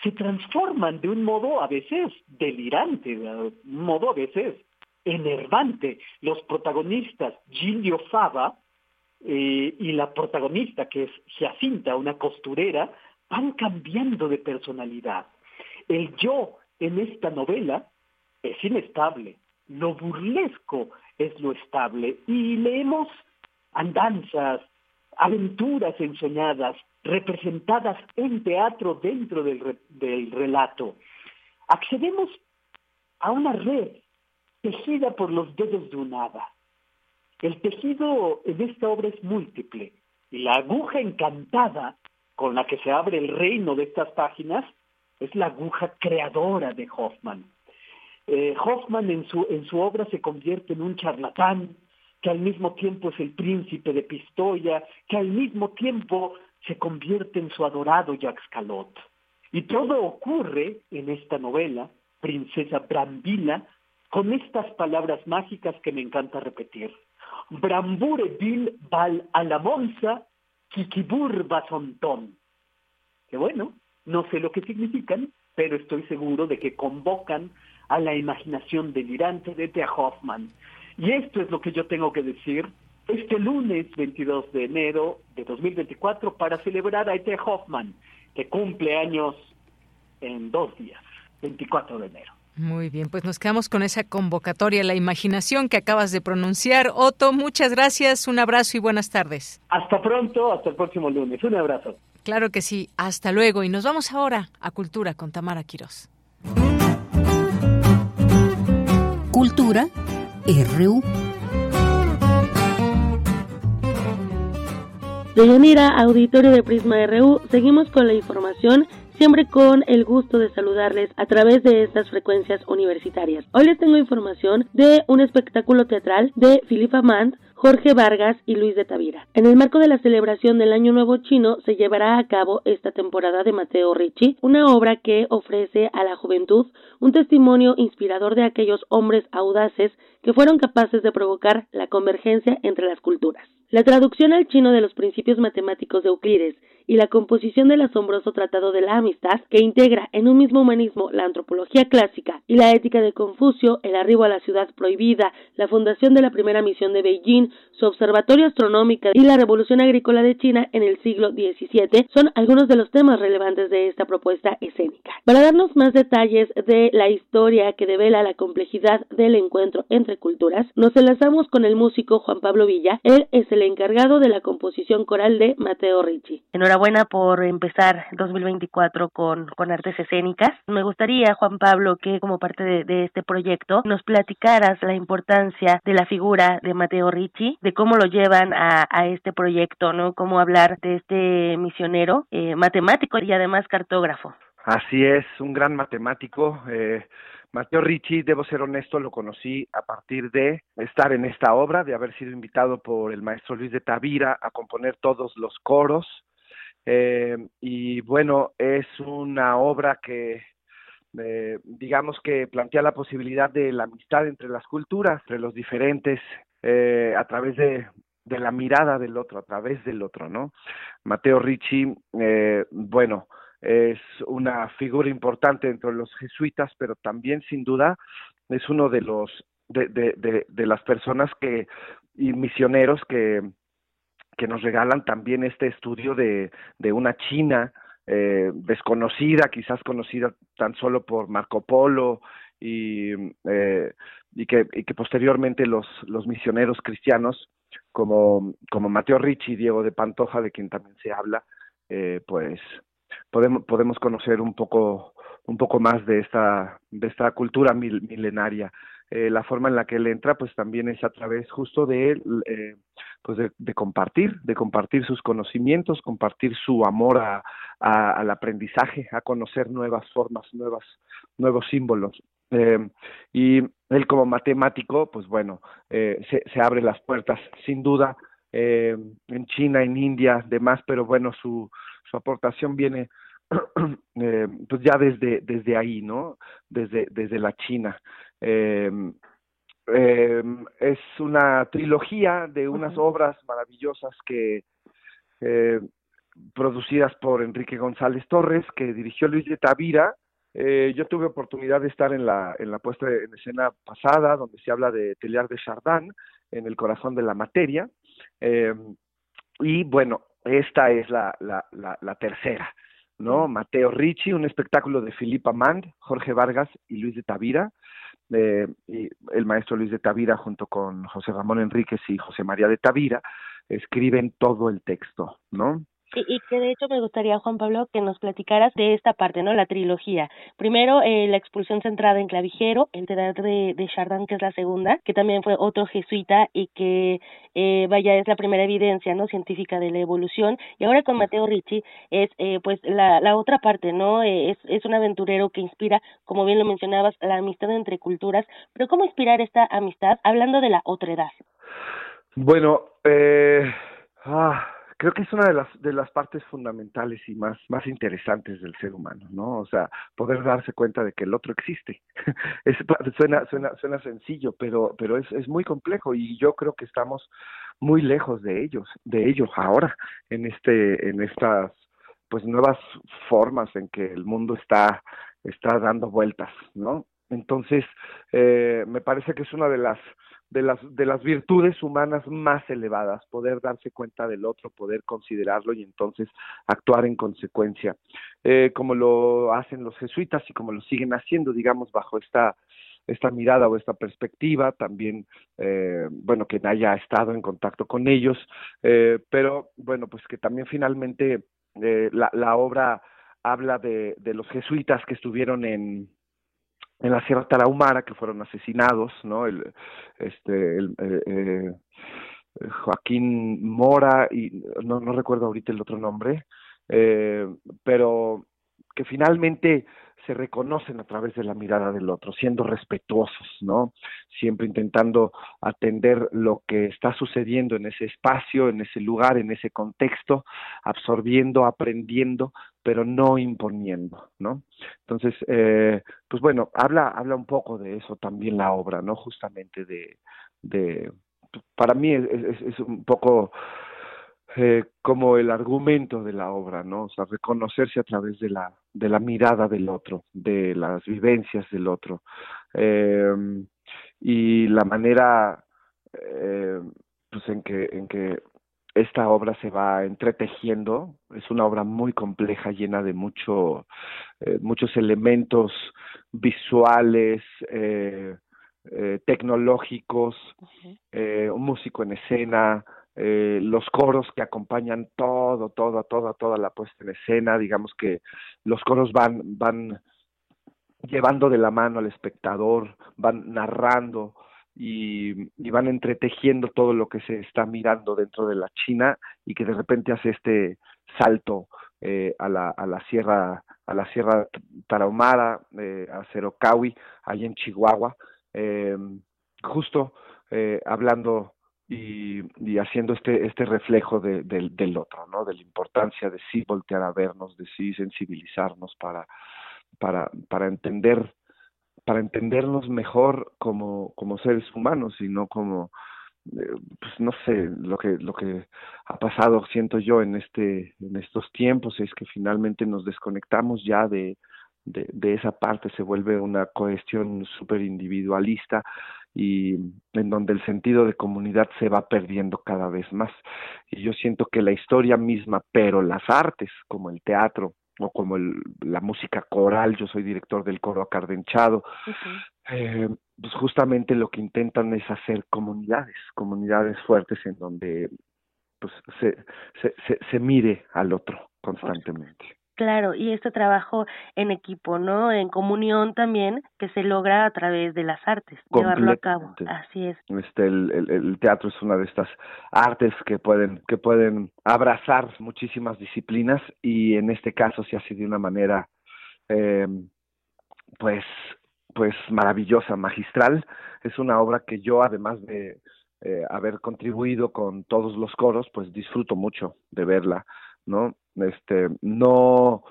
se transforman de un modo a veces delirante, de un modo a veces enervante. Los protagonistas, Gilio Fava eh, y la protagonista, que es Jacinta, una costurera, van cambiando de personalidad. El yo en esta novela es inestable, lo burlesco es lo estable y leemos andanzas, aventuras ensoñadas, representadas en teatro dentro del, del relato. Accedemos a una red tejida por los dedos de un hada. El tejido en esta obra es múltiple y la aguja encantada con la que se abre el reino de estas páginas es la aguja creadora de Hoffman. Eh, Hoffman en su, en su obra se convierte en un charlatán, que al mismo tiempo es el príncipe de Pistoia, que al mismo tiempo se convierte en su adorado Jacques Calot. Y todo ocurre en esta novela, Princesa Brambila, con estas palabras mágicas que me encanta repetir. Brambure bil bal alamonza, kikibur basontón. Que bueno, no sé lo que significan, pero estoy seguro de que convocan a la imaginación delirante de Thea Hoffman. Y esto es lo que yo tengo que decir este lunes 22 de enero de 2024 para celebrar a Thea Hoffman, que cumple años en dos días, 24 de enero. Muy bien, pues nos quedamos con esa convocatoria, la imaginación que acabas de pronunciar. Otto, muchas gracias, un abrazo y buenas tardes. Hasta pronto, hasta el próximo lunes. Un abrazo. Claro que sí, hasta luego. Y nos vamos ahora a Cultura con Tamara Quirós. Cultura RU. De Yanira, auditorio de Prisma RU, seguimos con la información siempre con el gusto de saludarles a través de estas frecuencias universitarias. Hoy les tengo información de un espectáculo teatral de Philippe Amand, Jorge Vargas y Luis de Tavira. En el marco de la celebración del Año Nuevo Chino se llevará a cabo esta temporada de Mateo Ricci, una obra que ofrece a la juventud un testimonio inspirador de aquellos hombres audaces que fueron capaces de provocar la convergencia entre las culturas. La traducción al chino de los principios matemáticos de Euclides y la composición del asombroso Tratado de la Amistad, que integra en un mismo humanismo la antropología clásica y la ética de Confucio, el arribo a la ciudad prohibida, la fundación de la primera misión de Beijing, su observatorio astronómico y la revolución agrícola de China en el siglo XVII, son algunos de los temas relevantes de esta propuesta escénica. Para darnos más detalles de la historia que devela la complejidad del encuentro entre culturas, nos enlazamos con el músico Juan Pablo Villa. Él es el encargado de la composición coral de Mateo Ricci. Enhorabuena por empezar 2024 con, con artes escénicas. Me gustaría, Juan Pablo, que como parte de, este proyecto nos platicaras la importancia de la figura de Mateo Ricci, de cómo lo llevan a, este proyecto, ¿no? Cómo hablar de este misionero eh, matemático y además cartógrafo. Así es, un gran matemático. Eh, Mateo Ricci, debo ser honesto, lo conocí a partir de estar en esta obra, de haber sido invitado por el maestro Luis de Tavira a componer todos los coros. Eh, y bueno, es una obra que, eh, digamos que plantea la posibilidad de la amistad entre las culturas, entre los diferentes, eh, a través de, de, la mirada del otro, a través del otro, ¿no? Mateo Ricci, bueno, es una figura importante entre los jesuitas, pero también sin duda es uno de los de, de, de, las personas que y misioneros que, que nos regalan también este estudio de, de una China eh, desconocida, quizás conocida tan solo por Marco Polo y, eh, y, que, y que posteriormente los, los misioneros cristianos como, como Mateo Ricci y Diego de Pantoja, de quien también se habla, eh, pues podemos, podemos conocer un poco, un poco más de esta, de esta cultura milenaria. Eh, la forma en la que él entra, pues también es a través justo de eh, pues de, compartir, de compartir sus conocimientos, compartir su amor a, al aprendizaje, a conocer nuevas formas, nuevas, nuevos símbolos. Eh, y él como matemático, pues bueno, se, se abre las puertas, sin duda, en China, en India, demás, pero bueno, su, su aportación viene eh, pues ya desde desde ahí no desde desde la China. Eh, eh, es una trilogía de unas obras maravillosas que producidas por Enrique González Torres que dirigió Luis de Tavira. Yo tuve oportunidad de estar en la en la puesta en escena pasada donde se habla de Teliar de Chardin en el corazón de la materia. Y bueno esta es la, la, la, tercera, ¿no? Mateo Ricci, un espectáculo de Filipa Mand, Jorge Vargas y Luis de Tavira. Eh, y el maestro Luis de Tavira junto con José Ramón Enríquez y José María de Tavira escriben todo el texto, ¿no? Y, que de hecho me gustaría, Juan Pablo, que nos platicaras de esta parte, ¿no? La trilogía. Primero, eh, la expulsión centrada en clavijero, el teatro de, de Chardin, que es la segunda, que también fue otro jesuita y que, eh, vaya, es la primera evidencia, ¿no? Científica de la evolución. Y ahora con Mateo Ricci es, eh, pues, la, la otra parte, ¿no? Eh, es, es un aventurero que inspira, como bien lo mencionabas, la amistad entre culturas. Pero ¿cómo inspirar esta amistad hablando de la otra edad? Bueno, eh... Ah creo que es una de las de las partes fundamentales y más más interesantes del ser humano no o sea poder darse cuenta de que el otro existe. Es, suena suena suena sencillo pero pero es es muy complejo y yo creo que estamos muy lejos de ellos de ellos ahora en este en estas pues nuevas formas en que el mundo está está dando vueltas no entonces eh, me parece que es una de las de las, de las virtudes humanas más elevadas, poder darse cuenta del otro, poder considerarlo y entonces actuar en consecuencia, eh, como lo hacen los jesuitas y como lo siguen haciendo, digamos, bajo esta esta mirada o esta perspectiva, también, eh, bueno, que haya estado en contacto con ellos, eh, pero bueno, pues que también finalmente eh, la, la obra habla de, de los jesuitas que estuvieron en, en la Sierra Tarahumara que fueron asesinados, ¿no? El, este, eh, eh, Joaquín Mora y no, no recuerdo ahorita el otro nombre, eh, pero que finalmente se reconocen a través de la mirada del otro, siendo respetuosos, ¿no? Siempre intentando atender lo que está sucediendo en ese espacio, en ese lugar, en ese contexto, absorbiendo, aprendiendo, pero no imponiendo, ¿no? Entonces, eh, pues bueno, habla, habla un poco de eso también la obra, ¿no? Justamente de, de para mí es, es, es un poco eh, como el argumento de la obra, ¿no? O sea, reconocerse a través de la, de la mirada del otro, de las vivencias del otro. Eh, y la manera eh, pues en que, en que esta obra se va entretejiendo, es una obra muy compleja, llena de mucho, eh, muchos elementos visuales, tecnológicos, un músico en escena, eh, los coros que acompañan todo, todo, toda, toda la puesta en escena, digamos que los coros van, van llevando de la mano al espectador, van narrando y, y van entretejiendo todo lo que se está mirando dentro de la China y que de repente hace este salto eh, a, la, a la sierra a la sierra Tarahumara, eh, a Cerocawi, ahí en Chihuahua, eh, justo eh, hablando y, haciendo este este reflejo de, de, del otro, ¿no? De la importancia de sí voltear a vernos, de sí sensibilizarnos para para para entender para entendernos mejor como como seres humanos y no como eh, pues no sé lo que lo que ha pasado siento yo en este en estos tiempos es que finalmente nos desconectamos ya de de, de esa parte se vuelve una cuestión súper individualista y en donde el sentido de comunidad se va perdiendo cada vez más. Y yo siento que la historia misma, pero las artes, como el teatro o como el, la música coral, yo soy director del coro acardenchado, uh -huh. eh, pues justamente lo que intentan es hacer comunidades, comunidades fuertes en donde pues se, se, se, se mire al otro constantemente. Claro, y este trabajo en equipo, ¿no? En comunión también, que se logra a través de las artes, llevarlo a cabo. Así es. Este, el, el, el, teatro es una de estas artes que pueden, que pueden abrazar muchísimas disciplinas y en este caso se hace de una manera, eh, pues, pues maravillosa, magistral. Es una obra que yo, además de eh, haber contribuido con todos los coros, pues disfruto mucho de verla, ¿no? Este, no,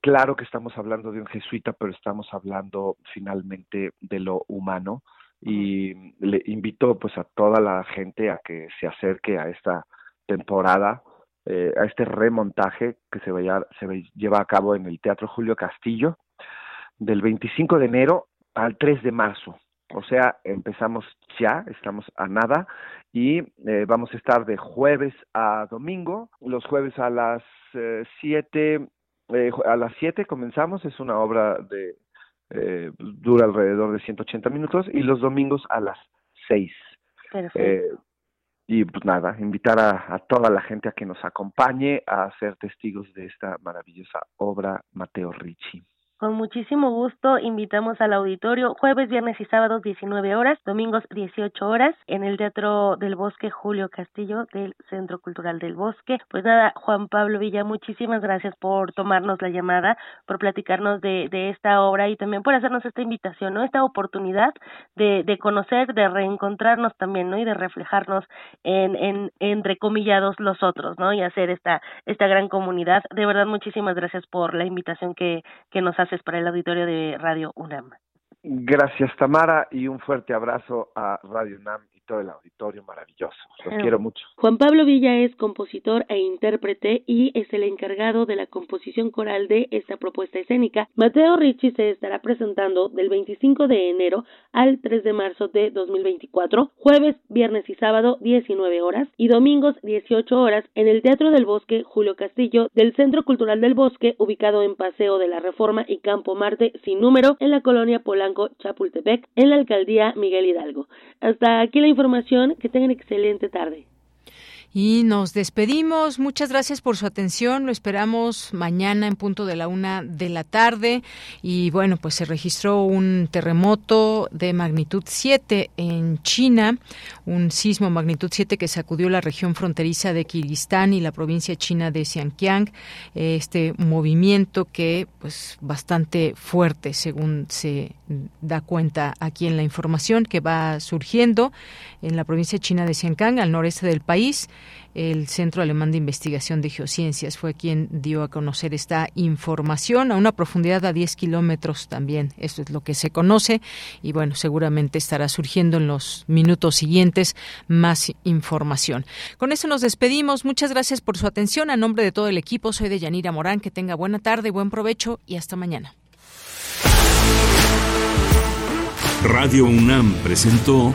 claro que estamos hablando de un jesuita, pero estamos hablando finalmente de lo humano y le invito pues a toda la gente a que se acerque a esta temporada, eh, a este remontaje que se, vaya, se lleva a cabo en el Teatro Julio Castillo del 25 de enero al 3 de marzo. O sea, empezamos ya, estamos a nada y eh, vamos a estar de jueves a domingo. Los jueves a las 7, eh, eh, a las 7 comenzamos, es una obra de eh, dura alrededor de 180 minutos y los domingos a las 6. Perfecto. y pues nada, invitar a, toda la gente a que nos acompañe a ser testigos de esta maravillosa obra Mateo Ricci. Con muchísimo gusto invitamos al auditorio jueves, viernes y sábados 19 horas, domingos 18 horas en el Teatro del Bosque Julio Castillo del Centro Cultural del Bosque. Pues nada, Juan Pablo Villa, muchísimas gracias por tomarnos la llamada, por platicarnos de, de esta obra y también por hacernos esta invitación, ¿no? Esta oportunidad de, de conocer, de reencontrarnos también, ¿no? Y de reflejarnos en, en entrecomillados los otros, ¿no? Y hacer esta, esta gran comunidad. De verdad, muchísimas gracias por la invitación que, que nos para el auditorio de Radio UNAM. Gracias Tamara y un fuerte abrazo a Radio UNAM auditorio maravilloso. Los quiero mucho. Juan Pablo Villa es compositor e intérprete y es el encargado de la composición coral de esta propuesta escénica. Mateo Ricci se estará presentando del 25 de enero al 3 de marzo de 2024, jueves, viernes y sábado 19 horas y domingos 18 horas en el Teatro del Bosque Julio Castillo del Centro Cultural del Bosque ubicado en Paseo de la Reforma y Campo Marte sin número en la colonia Polanco Chapultepec en la alcaldía Miguel Hidalgo. Hasta aquí la información. Que tengan excelente tarde. Y nos despedimos. Muchas gracias por su atención. Lo esperamos mañana en punto de la una de la tarde. Y bueno, pues se registró un terremoto de magnitud 7 en China, un sismo magnitud 7 que sacudió la región fronteriza de Kirguistán y la provincia china de Xinjiang. Este movimiento que, pues, bastante fuerte, según se da cuenta aquí en la información que va surgiendo en la provincia china de Xinjiang, al noreste del país. El Centro Alemán de Investigación de Geociencias fue quien dio a conocer esta información a una profundidad a 10 kilómetros también. Esto es lo que se conoce y bueno, seguramente estará surgiendo en los minutos siguientes más información. Con eso nos despedimos. Muchas gracias por su atención. A nombre de todo el equipo, soy de Yanira Morán. Que tenga buena tarde, buen provecho y hasta mañana. Radio UNAM presentó